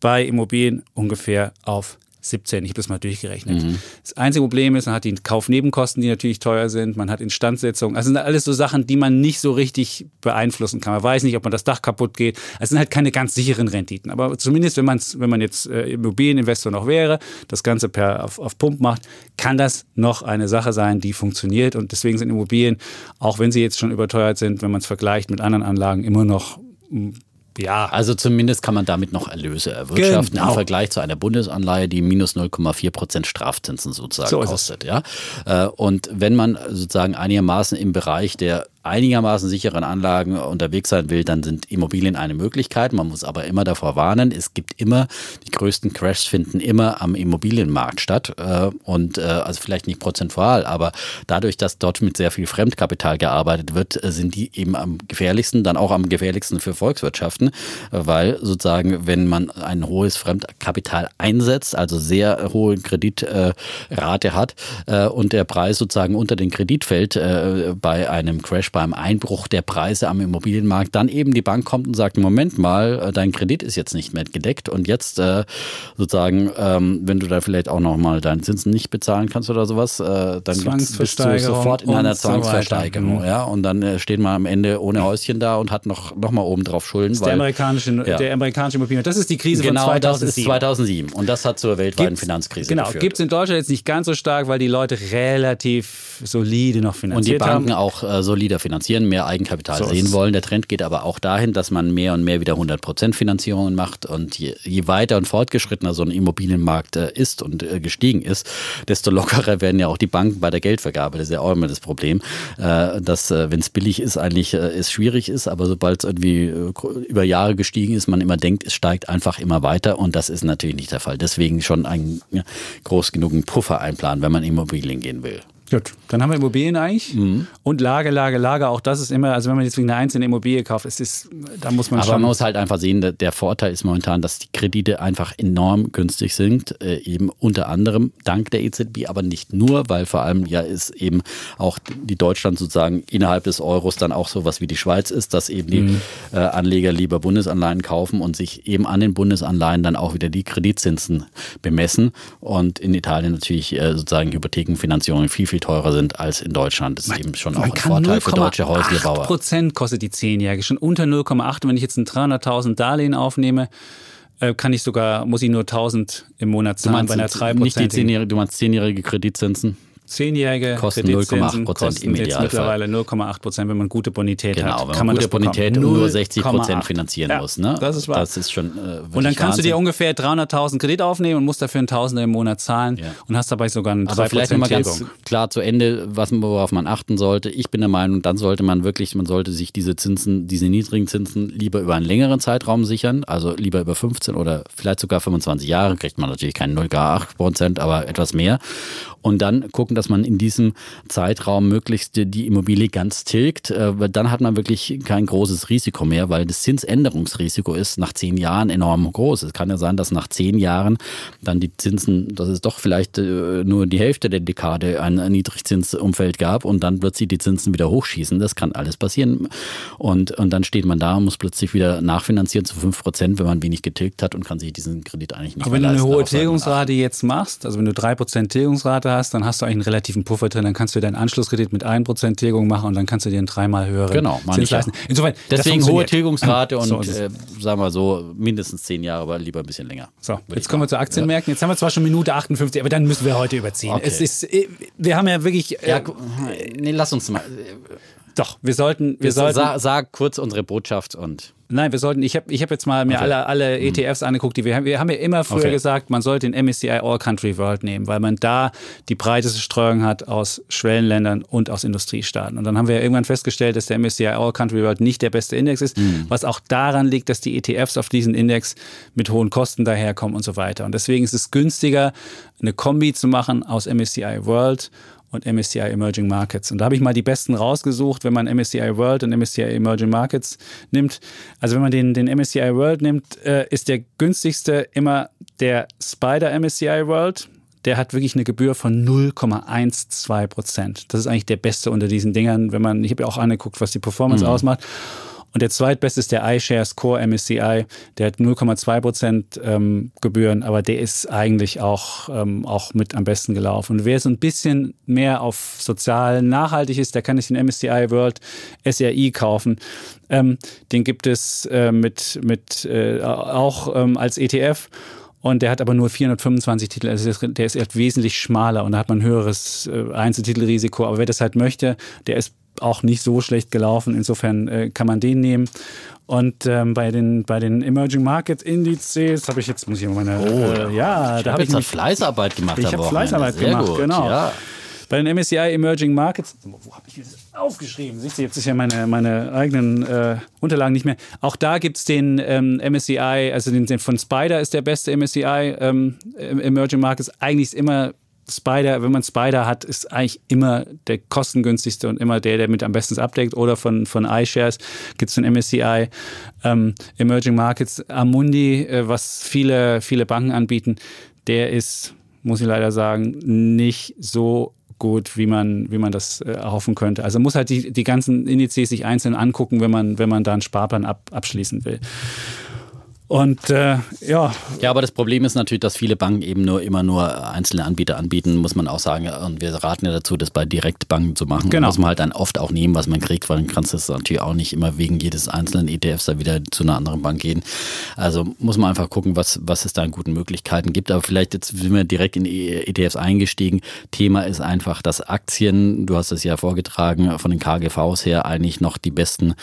bei Immobilien ungefähr auf 17. Ich habe das mal durchgerechnet. Mhm. Das einzige Problem ist, man hat die Kaufnebenkosten, die natürlich teuer sind, man hat Instandsetzung. Also sind alles so Sachen, die man nicht so richtig beeinflussen kann. Man weiß nicht, ob man das Dach kaputt geht. Es sind halt keine ganz sicheren Renditen. Aber zumindest, wenn, man's, wenn man jetzt äh, Immobilieninvestor noch wäre, das Ganze per auf, auf Pump macht, kann das noch eine Sache sein, die funktioniert. Und deswegen sind Immobilien, auch wenn sie jetzt schon überteuert sind, wenn man es vergleicht mit anderen Anlagen, immer noch ja, Also zumindest kann man damit noch Erlöse erwirtschaften Genau. im Vergleich zu einer Bundesanleihe, die minus 0,4 Prozent Strafzinsen sozusagen So kostet. Ja? Äh, Und wenn man sozusagen einigermaßen im Bereich der einigermaßen sicheren Anlagen unterwegs sein will, dann sind Immobilien eine Möglichkeit. Man muss aber immer davor warnen, es gibt immer, die größten Crashs finden immer am Immobilienmarkt statt. Äh, Und äh, also vielleicht nicht prozentual, aber dadurch, dass dort mit sehr viel Fremdkapital gearbeitet wird, äh, sind die eben am gefährlichsten, dann auch am gefährlichsten für Volkswirtschaften, weil sozusagen, wenn man ein hohes Fremdkapital einsetzt, also sehr hohe Kreditrate hat und der Preis sozusagen unter den Kredit fällt bei einem Crash, beim Einbruch der Preise am Immobilienmarkt, dann eben die Bank kommt und sagt, Moment mal, äh, dein Kredit ist jetzt nicht mehr gedeckt und jetzt äh, sozusagen, ähm, wenn du da vielleicht auch nochmal deine Zinsen nicht bezahlen kannst oder sowas, äh, dann bist du sofort in einer so. Zwangsversteigerung. Mhm. Ja, und dann äh, steht man am Ende ohne Häuschen da und hat noch, noch mal oben drauf Schulden. der amerikanische, Ja. der amerikanische Immobilien. Das ist die Krise genau, von das 2007. ist 2007 und das hat zur weltweiten Gibt's- Finanzkrise Genau, geführt. gibt es in Deutschland jetzt nicht ganz so stark, weil die Leute relativ solide noch und die finanziert Banken haben. auch äh, solider finanzieren, mehr Eigenkapital So sehen wollen. Der Trend geht aber auch dahin, dass man mehr und mehr wieder 100% Finanzierungen macht. Und je, je weiter und fortgeschrittener so ein Immobilienmarkt äh, ist und äh, gestiegen ist, desto lockerer werden ja auch die Banken bei der Geldvergabe. Das ist ja auch immer das Problem, äh, dass, äh, wenn es billig ist, eigentlich äh, es schwierig ist. Aber sobald es irgendwie äh, über Jahre gestiegen ist, man immer denkt, es steigt einfach immer weiter. Und das ist natürlich nicht der Fall. Deswegen schon einen ja, groß genugen Puffer einplanen, wenn man Immobilien gehen will. Gut, dann haben wir Immobilien eigentlich. Mhm. Und Lage, Lage, Lage. Auch das ist immer, also wenn man jetzt wegen einer einzelnen Immobilie kauft, es ist, da muss man Aber schon. man muss halt einfach sehen, der- Vorteil ist momentan, dass die Kredite einfach enorm günstig sind, äh, eben unter anderem dank der EZB, aber nicht nur, weil vor allem ja ist eben auch die Deutschland sozusagen innerhalb des Euros dann auch sowas wie die Schweiz ist, dass eben die Mhm. äh, Anleger lieber Bundesanleihen kaufen und sich eben an den Bundesanleihen dann auch wieder die Kreditzinsen bemessen und in Italien natürlich äh, sozusagen Hypothekenfinanzierungen viel, viel teurer sind als in Deutschland. Das ist eben schon auch ein Vorteil für deutsche Häuslebauer. Prozent kostet die 10-Jährige, schon unter 0,8. Und wenn ich jetzt ein 300.000 Darlehen aufnehme, äh, kann ich sogar, muss ich nur 1000 im Monat zahlen meinst bei einer nicht die 3%. zehnjährige, du meinst zehnjährige Kreditzinsen? Zehnjährige Kosten 0,8 Prozent im jetzt Idealfall. mittlerweile 0,8 Prozent, wenn man gute Bonität Genau, hat. wenn kann man man gute bekommen. Bonität nur 60 Prozent 0,8. finanzieren Ja, muss. Ne? Das ist wahr. Das ist schon äh, und dann kannst du dir Wahnsinn. ungefähr 300.000 Kredit aufnehmen und musst dafür einen Tausender im Monat zahlen Ja. und hast dabei sogar eine 3% Aber vielleicht nochmal ganz klar zu Ende, was, worauf man achten sollte. Ich bin der Meinung, dann sollte man wirklich, man sollte sich diese Zinsen, diese niedrigen Zinsen lieber über einen längeren Zeitraum sichern, also lieber über 15 oder vielleicht sogar 25 Jahre, kriegt man natürlich keinen 0,8 Prozent, aber etwas mehr. Und dann gucken, dass man in diesem Zeitraum möglichst die- Immobilie ganz tilgt, äh, dann hat man wirklich kein großes Risiko mehr, weil das Zinsänderungsrisiko ist nach zehn Jahren enorm groß. Es kann ja sein, dass nach zehn Jahren dann die Zinsen, dass es doch vielleicht äh, nur die Hälfte der Dekade ein Niedrigzinsumfeld gab und dann plötzlich die Zinsen wieder hochschießen. Das kann alles passieren. Und, und dann steht man da und muss plötzlich wieder nachfinanzieren zu 5 Prozent, wenn man wenig getilgt hat und kann sich diesen Kredit eigentlich nicht Aber wenn du eine hohe Tilgungsrate jetzt machst, also wenn du 3% Tilgungsrate hast, dann hast du eigentlich einen relativen Puffer drin, dann kannst du deinen Anschlusskredit mit 1% Tilgung machen und dann kannst du dir einen dreimal höheren Genau, Zins leisten. Insofern, Deswegen hohe. Tilgungsrate und So äh, sagen wir so, mindestens zehn Jahre, aber lieber ein bisschen länger. So, jetzt kommen wir zu Aktienmärkten. Jetzt haben wir zwar schon Minute 58, aber dann müssen wir heute überziehen. Okay. Es ist, äh, wir haben ja wirklich, äh, Ja, nee, lass uns mal. doch, wir sollten, wir sollten, Sag, sag kurz unsere Botschaft und nein, wir sollten, ich habe ich hab jetzt mal mir Okay. alle, alle ETFs angeguckt, die wir haben. Wir haben ja immer früher Okay. gesagt, man sollte den MSCI All Country World nehmen, weil man da die breiteste Streuung hat aus Schwellenländern und aus Industriestaaten. Und dann haben wir ja irgendwann festgestellt, dass der MSCI All Country World nicht der beste Index ist, was auch daran liegt, dass die ETFs auf diesen Index mit hohen Kosten daherkommen und so weiter. Und deswegen ist es günstiger, eine Kombi zu machen aus MSCI World und MSCI Emerging Markets. Und da habe ich mal die besten rausgesucht, wenn man MSCI World und MSCI Emerging Markets nimmt. Also wenn man den, den MSCI World nimmt, äh, ist der günstigste immer der Spider MSCI World. Der hat wirklich eine Gebühr von 0,12 Prozent. Das ist eigentlich der beste unter diesen Dingern, wenn man, ich habe ja auch angeguckt, was die Performance ausmacht. Und der zweitbeste ist der iShares Core MSCI. Der hat 0,2 Prozent ähm, Gebühren, aber der ist eigentlich auch, ähm, auch mit am besten gelaufen. Und wer so ein bisschen mehr auf sozial nachhaltig ist, der kann sich den MSCI World SRI kaufen. Ähm, den gibt es äh, mit, mit äh, auch ähm, als ETF. Und der hat aber nur 425 Titel, also der ist wesentlich schmaler und da hat man ein höheres äh, Einzeltitelrisiko. Aber wer das halt möchte, der ist auch nicht so schlecht gelaufen. Insofern äh, kann man den nehmen. Und ähm, bei, den, bei den Emerging Market Indizes habe ich jetzt, muss ich mal meine, äh, ja, ich da habe habe ich jetzt mich Fleißarbeit gemacht. ich habe. Fleißarbeit Sehr gemacht, gut, genau. Ja. Bei den MSCI Emerging Markets, wo habe ich das aufgeschrieben? Siehst du, jetzt ist ja meine, meine eigenen äh, Unterlagen nicht mehr. Auch da gibt es den ähm, MSCI, also den, den von Spider ist der beste MSCI ähm, Emerging Markets. Eigentlich ist immer Spider, wenn man Spider hat, ist eigentlich immer der kostengünstigste und immer der, der mit am besten abdeckt. Oder von, von iShares gibt es den MSCI ähm, Emerging Markets Amundi, äh, was viele, viele Banken anbieten. Der ist, muss ich leider sagen, nicht so gut, wie man, wie man das äh, erhoffen könnte. Also muss halt die, die ganzen Indizes sich einzeln angucken, wenn man, wenn man da einen Sparplan ab, abschließen will. Und äh, ja, Ja, aber das Problem ist natürlich, dass viele Banken eben nur immer nur einzelne Anbieter anbieten, muss man auch sagen. Und wir raten ja dazu, das bei Direktbanken zu machen. Genau. Muss man halt dann oft auch nehmen, was man kriegt, weil dann kannst du es natürlich auch nicht immer wegen jedes einzelnen ETFs da wieder zu einer anderen Bank gehen. Also muss man einfach gucken, was, was es da an guten Möglichkeiten gibt. Aber vielleicht jetzt sind wir direkt in ETFs eingestiegen. Thema ist einfach, dass Aktien, du hast es ja vorgetragen, von den KGVs her eigentlich noch die besten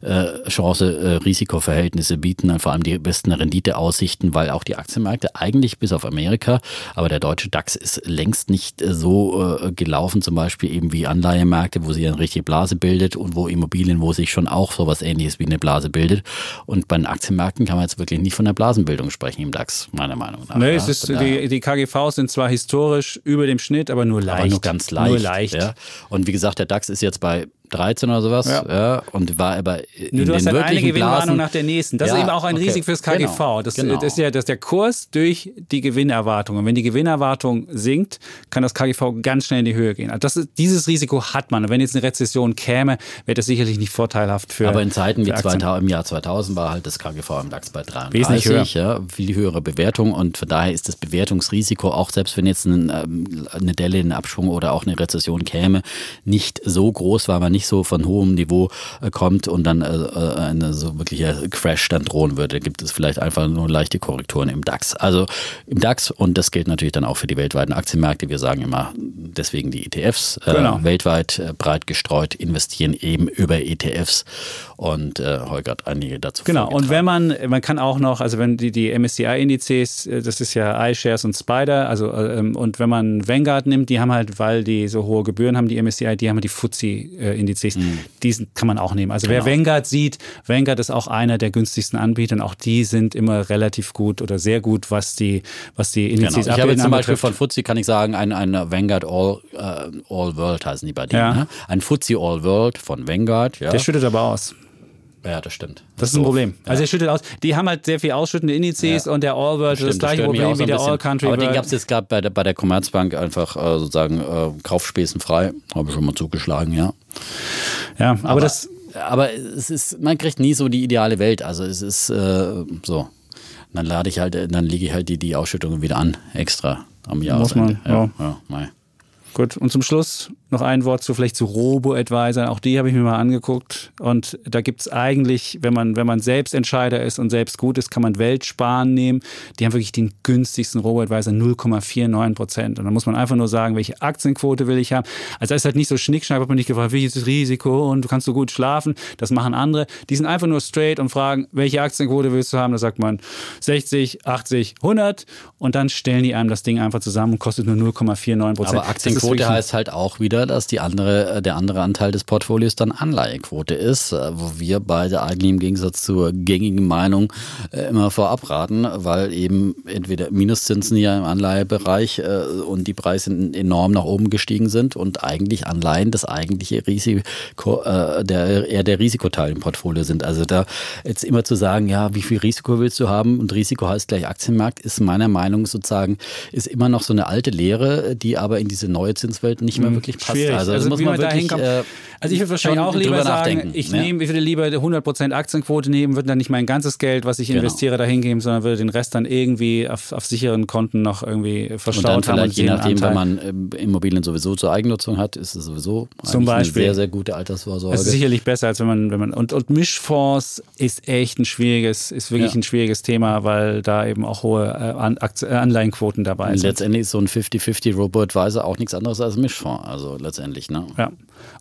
äh, Chance-Risikoverhältnisse bieten, vor allem die besten Renditeaussichten, weil auch die Aktienmärkte eigentlich bis auf Amerika, aber der deutsche DAX ist längst nicht äh, so äh, gelaufen, zum Beispiel eben wie Anleihemärkte, wo sich eine richtige Blase bildet und wo Immobilien, wo sich schon auch sowas ähnliches wie eine Blase bildet. Und bei den Aktienmärkten kann man jetzt wirklich nicht von der Blasenbildung sprechen im DAX, meiner Meinung nach. nee, ja. es ist, die, die KGVs sind zwar historisch über dem Schnitt, aber nur leicht. aber nur ganz leicht. Nur leicht. Ja. Und wie gesagt, der DAX ist jetzt bei 13 oder sowas Ja. ja. und war aber in Nur du hast den halt eine Gewinnwarnung nach der nächsten. Das Ja, ist eben auch ein okay. Risiko fürs KGV. Genau, Das, genau. das ist ja das ist der Kurs durch die Gewinnerwartung. Und wenn die Gewinnerwartung sinkt, kann das KGV ganz schnell in die Höhe gehen. Also das dieses Risiko hat man. Und wenn jetzt eine Rezession käme, wäre das sicherlich nicht vorteilhaft für Aber in Zeiten wie für Aktien. 2000, im Jahr 2000 war halt das KGV im DAX bei 33. Wesentlich höher. Ja, viel höhere Bewertung und von daher ist das Bewertungsrisiko, auch selbst wenn jetzt ein, ähm, eine Delle, ein Abschwung oder auch eine Rezession käme, nicht so groß, weil man nicht nicht so von hohem Niveau äh, kommt und dann äh, äh eine so wirklicher Crash dann drohen würde. Gibt es vielleicht einfach nur leichte Korrekturen im DAX. Also im DAX und das gilt natürlich dann auch für die weltweiten Aktienmärkte. Wir sagen immer deswegen die ETFs äh, genau. weltweit äh, breit gestreut investieren eben über ETFs und äh, Holger hat einige dazu Genau, und wenn man, man kann auch noch, also wenn die, die MSCI-Indizes, äh, das ist ja iShares und Spider, also ähm, und wenn man Vanguard nimmt, die haben halt, weil die so hohe Gebühren haben, die MSCI, die haben halt die FTSE-Indizes, mhm. diesen kann man auch nehmen. Also genau. wer Vanguard sieht, Vanguard ist auch einer der günstigsten Anbieter und auch die sind immer relativ gut oder sehr gut, was die, was die Indizes genau. Ich habe jetzt zum Beispiel von FTSE, kann ich sagen, ein, ein Vanguard All, uh, All World heißen die bei denen. Ja. Ne? Ein FTSE All World von Vanguard. Ja. Der schüttet aber aus. Ja, das stimmt. Das, das ist ein Problem. Ja. Also er schüttet aus. Die haben halt sehr viel ausschüttende Indizes ja. und der All World das, das gleiche Problem wie der All Country Aber den gab es jetzt gerade bei der, bei der Commerzbank einfach äh, sozusagen äh, Kaufspäßenfrei. Habe ich schon mal zugeschlagen, ja. Ja, aber, aber, das. Aber es ist, man kriegt nie so die ideale Welt. Also es ist äh, so. Dann lade ich halt, dann lege ich halt die, die Ausschüttungen wieder an, extra am Jahresende. Muss man, ja. ja, ja Gut, und zum Schluss noch ein Wort zu vielleicht zu Robo-Advisor. Auch die habe ich mir mal angeguckt. Und da gibt es eigentlich, wenn man, wenn man selbst Entscheider ist und selbst gut ist, kann man Weltsparen nehmen. Die haben wirklich den günstigsten Robo-Advisor, 0,49 Prozent. Und dann muss man einfach nur sagen, welche Aktienquote will ich haben. Also da ist halt nicht so schnickschnack, wird man nicht gefragt, wie ist das Risiko und du kannst so gut schlafen. Das machen andere. Die sind einfach nur straight und fragen, welche Aktienquote willst du haben? Da sagt man 60, 80, 100. Und dann stellen die einem das Ding einfach zusammen und kostet nur 0,49 Prozent. Aber Aktienquote heißt halt auch wieder, dass die andere, äh, der andere Anteil des Portfolios dann Anleihequote ist, äh, wo wir beide eigentlich im Gegensatz zur gängigen Meinung äh, immer vorab raten, weil eben entweder Minuszinsen ja im Anleihebereich und die Preise enorm nach oben gestiegen sind und eigentlich Anleihen das eigentliche Risiko, der, eher der Risikoteil im Portfolio sind. Also da jetzt immer zu sagen, ja, wie viel Risiko willst du haben und Risiko heißt gleich Aktienmarkt, ist meiner Meinung sozusagen, ist immer noch so eine alte Lehre, die aber in diese neue Zinswelt nicht mehr hm, wirklich passt. Schwierig. Also, also muss man wirklich, äh, also ich würde wahrscheinlich auch lieber sagen, ich, ja. nehme, ich würde lieber 100% Aktienquote nehmen, würde dann nicht mein ganzes Geld, was ich genau. investiere, dahin geben, sondern würde den Rest dann irgendwie auf, auf sicheren Konten noch irgendwie verstaut und dann haben. Und je nachdem, Anteil. wenn man äh, Immobilien sowieso zur Eigennutzung hat, ist es sowieso Zum Beispiel. eine sehr, sehr gute Altersvorsorge. Es ist sicherlich besser, als wenn man, wenn man und, und Mischfonds ist echt ein schwieriges, ist wirklich ja. ein schwieriges Thema, weil da eben auch hohe äh, Anleihenquoten dabei sind. Letztendlich ist so ein 50-50 Robo-Advisor auch nichts anderes als ein Mischfonds, also letztendlich. Ne? Ja.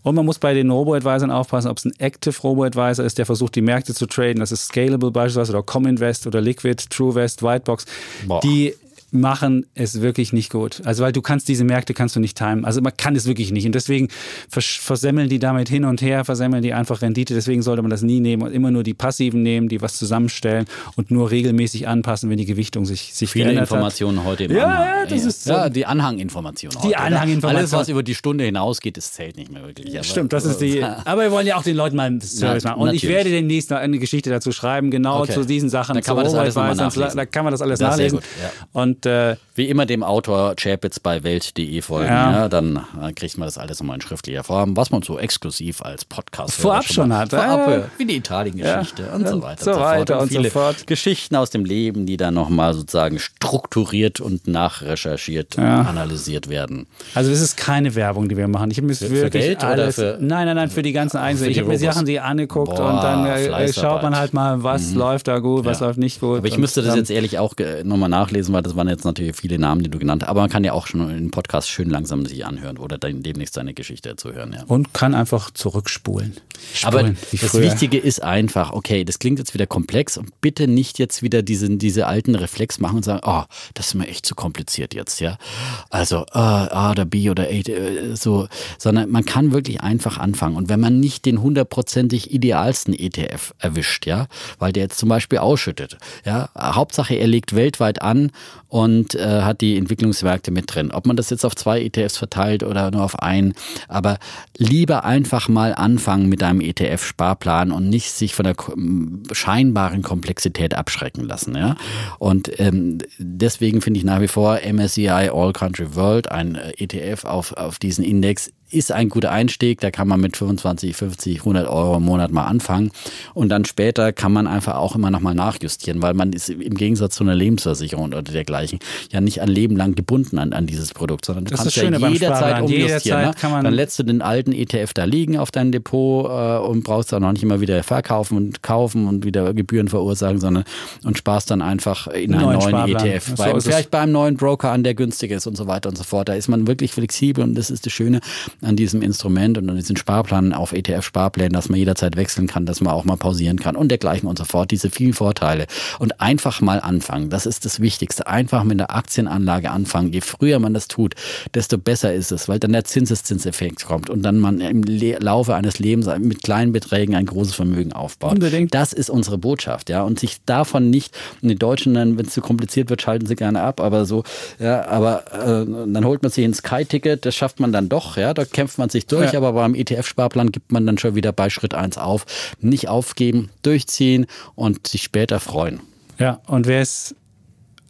Und man muss bei den Robo-Advisern aufpassen, ob es ein Active Robo-Advisor ist, der versucht, die Märkte zu traden. Das ist Scalable beispielsweise oder Cominvest oder Liquid, TrueVest, Whitebox. Boah. Die machen es wirklich nicht gut. Also weil du kannst diese Märkte kannst du nicht timen. Also man kann es wirklich nicht und deswegen versemmeln die damit hin und her, versemmeln die einfach Rendite. Deswegen sollte man das nie nehmen und immer nur die passiven nehmen, die was zusammenstellen und nur regelmäßig anpassen, wenn die Gewichtung sich sich viele Informationen hat. heute im ja, Anhang. Ja, das ist so ja, die Anhanginformationen. Die Anhanginformationen. Alles was über die Stunde hinausgeht, das zählt nicht mehr wirklich. Aber Stimmt, das ist die. Aber wir wollen ja auch den Leuten mal einen Service machen und natürlich. ich werde demnächst eine Geschichte dazu schreiben, genau okay. zu diesen Sachen. Da kann man das alles nachlesen. Da kann man das alles nachlesen. Gut, ja. Und äh, wie immer dem Autor Chapitz bei Welt.de folgen. Ja. ja dann kriegt man das alles nochmal in schriftlicher Form, was man so exklusiv als Podcast vorab schon, schon hat. Vorab, äh, wie die Italien-Geschichte ja. und so weiter. So, weiter und, und so fort. Geschichten aus dem Leben, die dann nochmal sozusagen strukturiert und nachrecherchiert ja. analysiert werden. Also es ist keine Werbung, die wir machen. Ich habe mir für, für Geld alles, oder für Nein, nein, nein, für die ganzen Einzelnen. Ich habe mir Sachen die angeguckt Boah, und dann äh, schaut man halt mal, was mhm. läuft da gut, was läuft nicht gut. Aber ich müsste das jetzt ehrlich auch nochmal nachlesen, weil das waren jetzt natürlich viele Namen, die du genannt hast aber man kann ja auch schon den Podcast schön langsam sich anhören oder dann demnächst seine Geschichte zu hören. Ja. Und kann einfach zurückspulen. Spulen, aber das. Wichtige ist einfach, okay, das klingt jetzt wieder komplex und bitte nicht jetzt wieder diesen, diese alten Reflex machen und sagen, oh, das ist mir echt zu kompliziert jetzt, ja. Also A, A oder B oder A, äh, so, sondern man kann wirklich einfach anfangen. Und wenn man nicht den hundertprozentig idealsten ETF erwischt, ja, weil der jetzt zum Beispiel ausschüttet, ja, Hauptsache er legt weltweit an und äh, hat die Entwicklungsmärkte mit drin. Ob man das jetzt auf zwei ETFs verteilt oder nur auf einen, aber lieber einfach mal anfangen mit einem ETF-Sparplan und nicht sich von der scheinbaren Komplexität abschrecken lassen. Ja? Und ähm, deswegen finde ich nach wie vor MSCI All Country World, ein äh, ETF auf, auf diesen Index, ist ein guter Einstieg. Da kann man mit 25, 50, 100 Euro im Monat mal anfangen. Und dann später kann man einfach auch immer nochmal nachjustieren, weil man ist im Gegensatz zu einer Lebensversicherung oder dergleichen ja nicht ein Leben lang gebunden an, an dieses Produkt, sondern du Das kannst ja beim jederzeit umjustieren. Jederzeit ne? kann man- dann lässt du den alten ETF da liegen auf deinem Depot äh, und brauchst dann auch nicht immer wieder verkaufen und kaufen und wieder Gebühren verursachen, sondern und sparst dann einfach in einen Neuen neuen. ETF. Bei, vielleicht bei einem neuen Broker an, der günstiger ist und so weiter und so fort. Da ist man wirklich flexibel und das ist das Schöne an diesem Instrument und an diesen Sparplan auf ETF-Sparplänen, dass man jederzeit wechseln kann, dass man auch mal pausieren kann und dergleichen und so fort. Diese vielen Vorteile. Und einfach mal anfangen. Das ist das Wichtigste. Einfach mit der Aktienanlage anfangen. Je früher man das tut, desto besser ist es, weil dann der Zinseszinseffekt kommt und dann man im Laufe eines Lebens mit kleinen Beträgen ein großes Vermögen aufbaut. Unbedingt. Das ist unsere Botschaft, ja. Und sich davon nicht, und die Deutschen dann, wenn es zu kompliziert wird, schalten sie gerne ab, aber so, ja, aber äh, dann holt man sich ein Sky-Ticket, das schafft man dann doch, ja, da kämpft man sich durch, Ja. aber beim ETF-Sparplan gibt man dann schon wieder bei Schritt 1 auf. Nicht aufgeben, durchziehen und sich später freuen. Ja, und wer es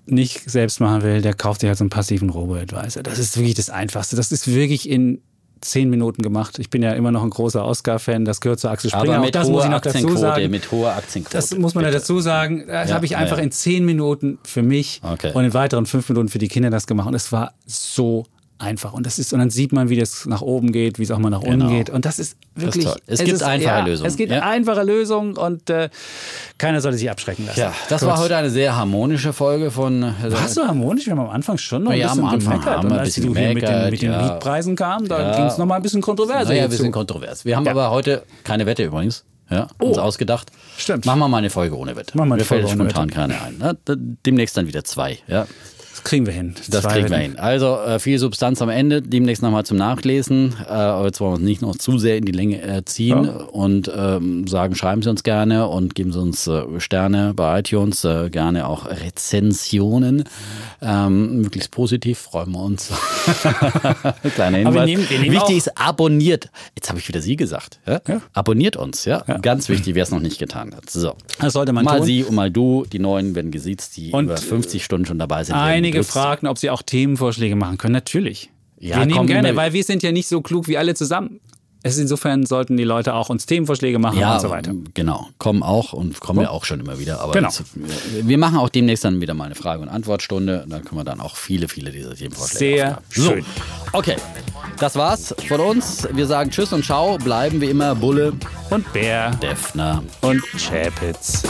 nicht selbst machen will, der kauft sich halt so einen passiven Robo-Advisor. Das ist wirklich das Einfachste. Das ist wirklich in zehn Minuten gemacht. Ich bin ja immer noch ein großer Oscar-Fan. Das gehört zu Axel Springer. Aber mit das hoher muss ich noch dazu Aktienquote, sagen. mit hoher Aktienquote. Das muss man ja dazu sagen. Das Ja, habe ich einfach ja. in zehn Minuten für mich Okay. und in weiteren fünf Minuten für die Kinder das gemacht. Und es war so einfach. Und das ist, und dann sieht man, wie das nach oben geht, wie es auch mal nach unten Genau. geht. Und das ist ist wirklich. toll. Es gibt ist, einfache ja, Lösungen. Es gibt Ja. einfache Lösungen und äh, keiner sollte sich abschrecken lassen. Ja, das Gut. war heute eine sehr harmonische Folge von. äh, Warst du harmonisch? Wir haben am Anfang schon noch ein Ja, am bisschen Anfang gemeckert. haben Und wir ein als bisschen du hier mit den, mit den ja. Mietpreisen kam, da Ja. ging es nochmal ein bisschen. Naja, jetzt wir zu. sind kontrovers. Wir haben Ja. aber heute keine Wette übrigens. Ja, uns Oh. ausgedacht. Stimmt. Machen wir mal eine Folge ohne Wette. Machen wir eine Mir fällt Folge ohne spontan keine ein. Ne? Demnächst dann wieder zwei. Ja, das kriegen wir hin. das Zwei kriegen wir hin. Also äh, viel Substanz am Ende. Demnächst nochmal zum Nachlesen. Äh, aber jetzt wollen wir uns nicht noch zu sehr in die Länge äh, ziehen Ja. und ähm, sagen, schreiben Sie uns gerne und geben Sie uns äh, Sterne bei iTunes, äh, gerne auch Rezensionen. Ähm, möglichst positiv, freuen wir uns. Kleiner Hinweis. wir nehmen- wir nehmen Wichtig ist, abonniert. Jetzt habe ich wieder Sie gesagt. Ja? Ja. Abonniert uns, ja? Ganz wichtig, wer es noch nicht getan hat. So. Das sollte man mal tun. Sie und mal du. Die Neuen werden gesiezt, die Und, über 50 Stunden schon dabei sind. Einige geduzt. fragten, ob sie auch Themenvorschläge machen können. Natürlich. Ja, wir nehmen gerne, weil wir sind ja nicht so klug wie alle zusammen. Es ist insofern sollten die Leute auch uns Themenvorschläge machen Ja, und so weiter. genau. Kommen auch und kommen ja auch schon immer wieder. Aber Genau. jetzt, wir- machen auch demnächst dann wieder mal eine Frage- und Antwortstunde. Dann können wir dann auch viele, viele dieser Themenvorschläge Sehr aufgreifen. So, schön. okay. Das war's von uns. Wir sagen Tschüss und Ciao. Bleiben wie immer Bulle, Und Bär Defner. und Chapitz.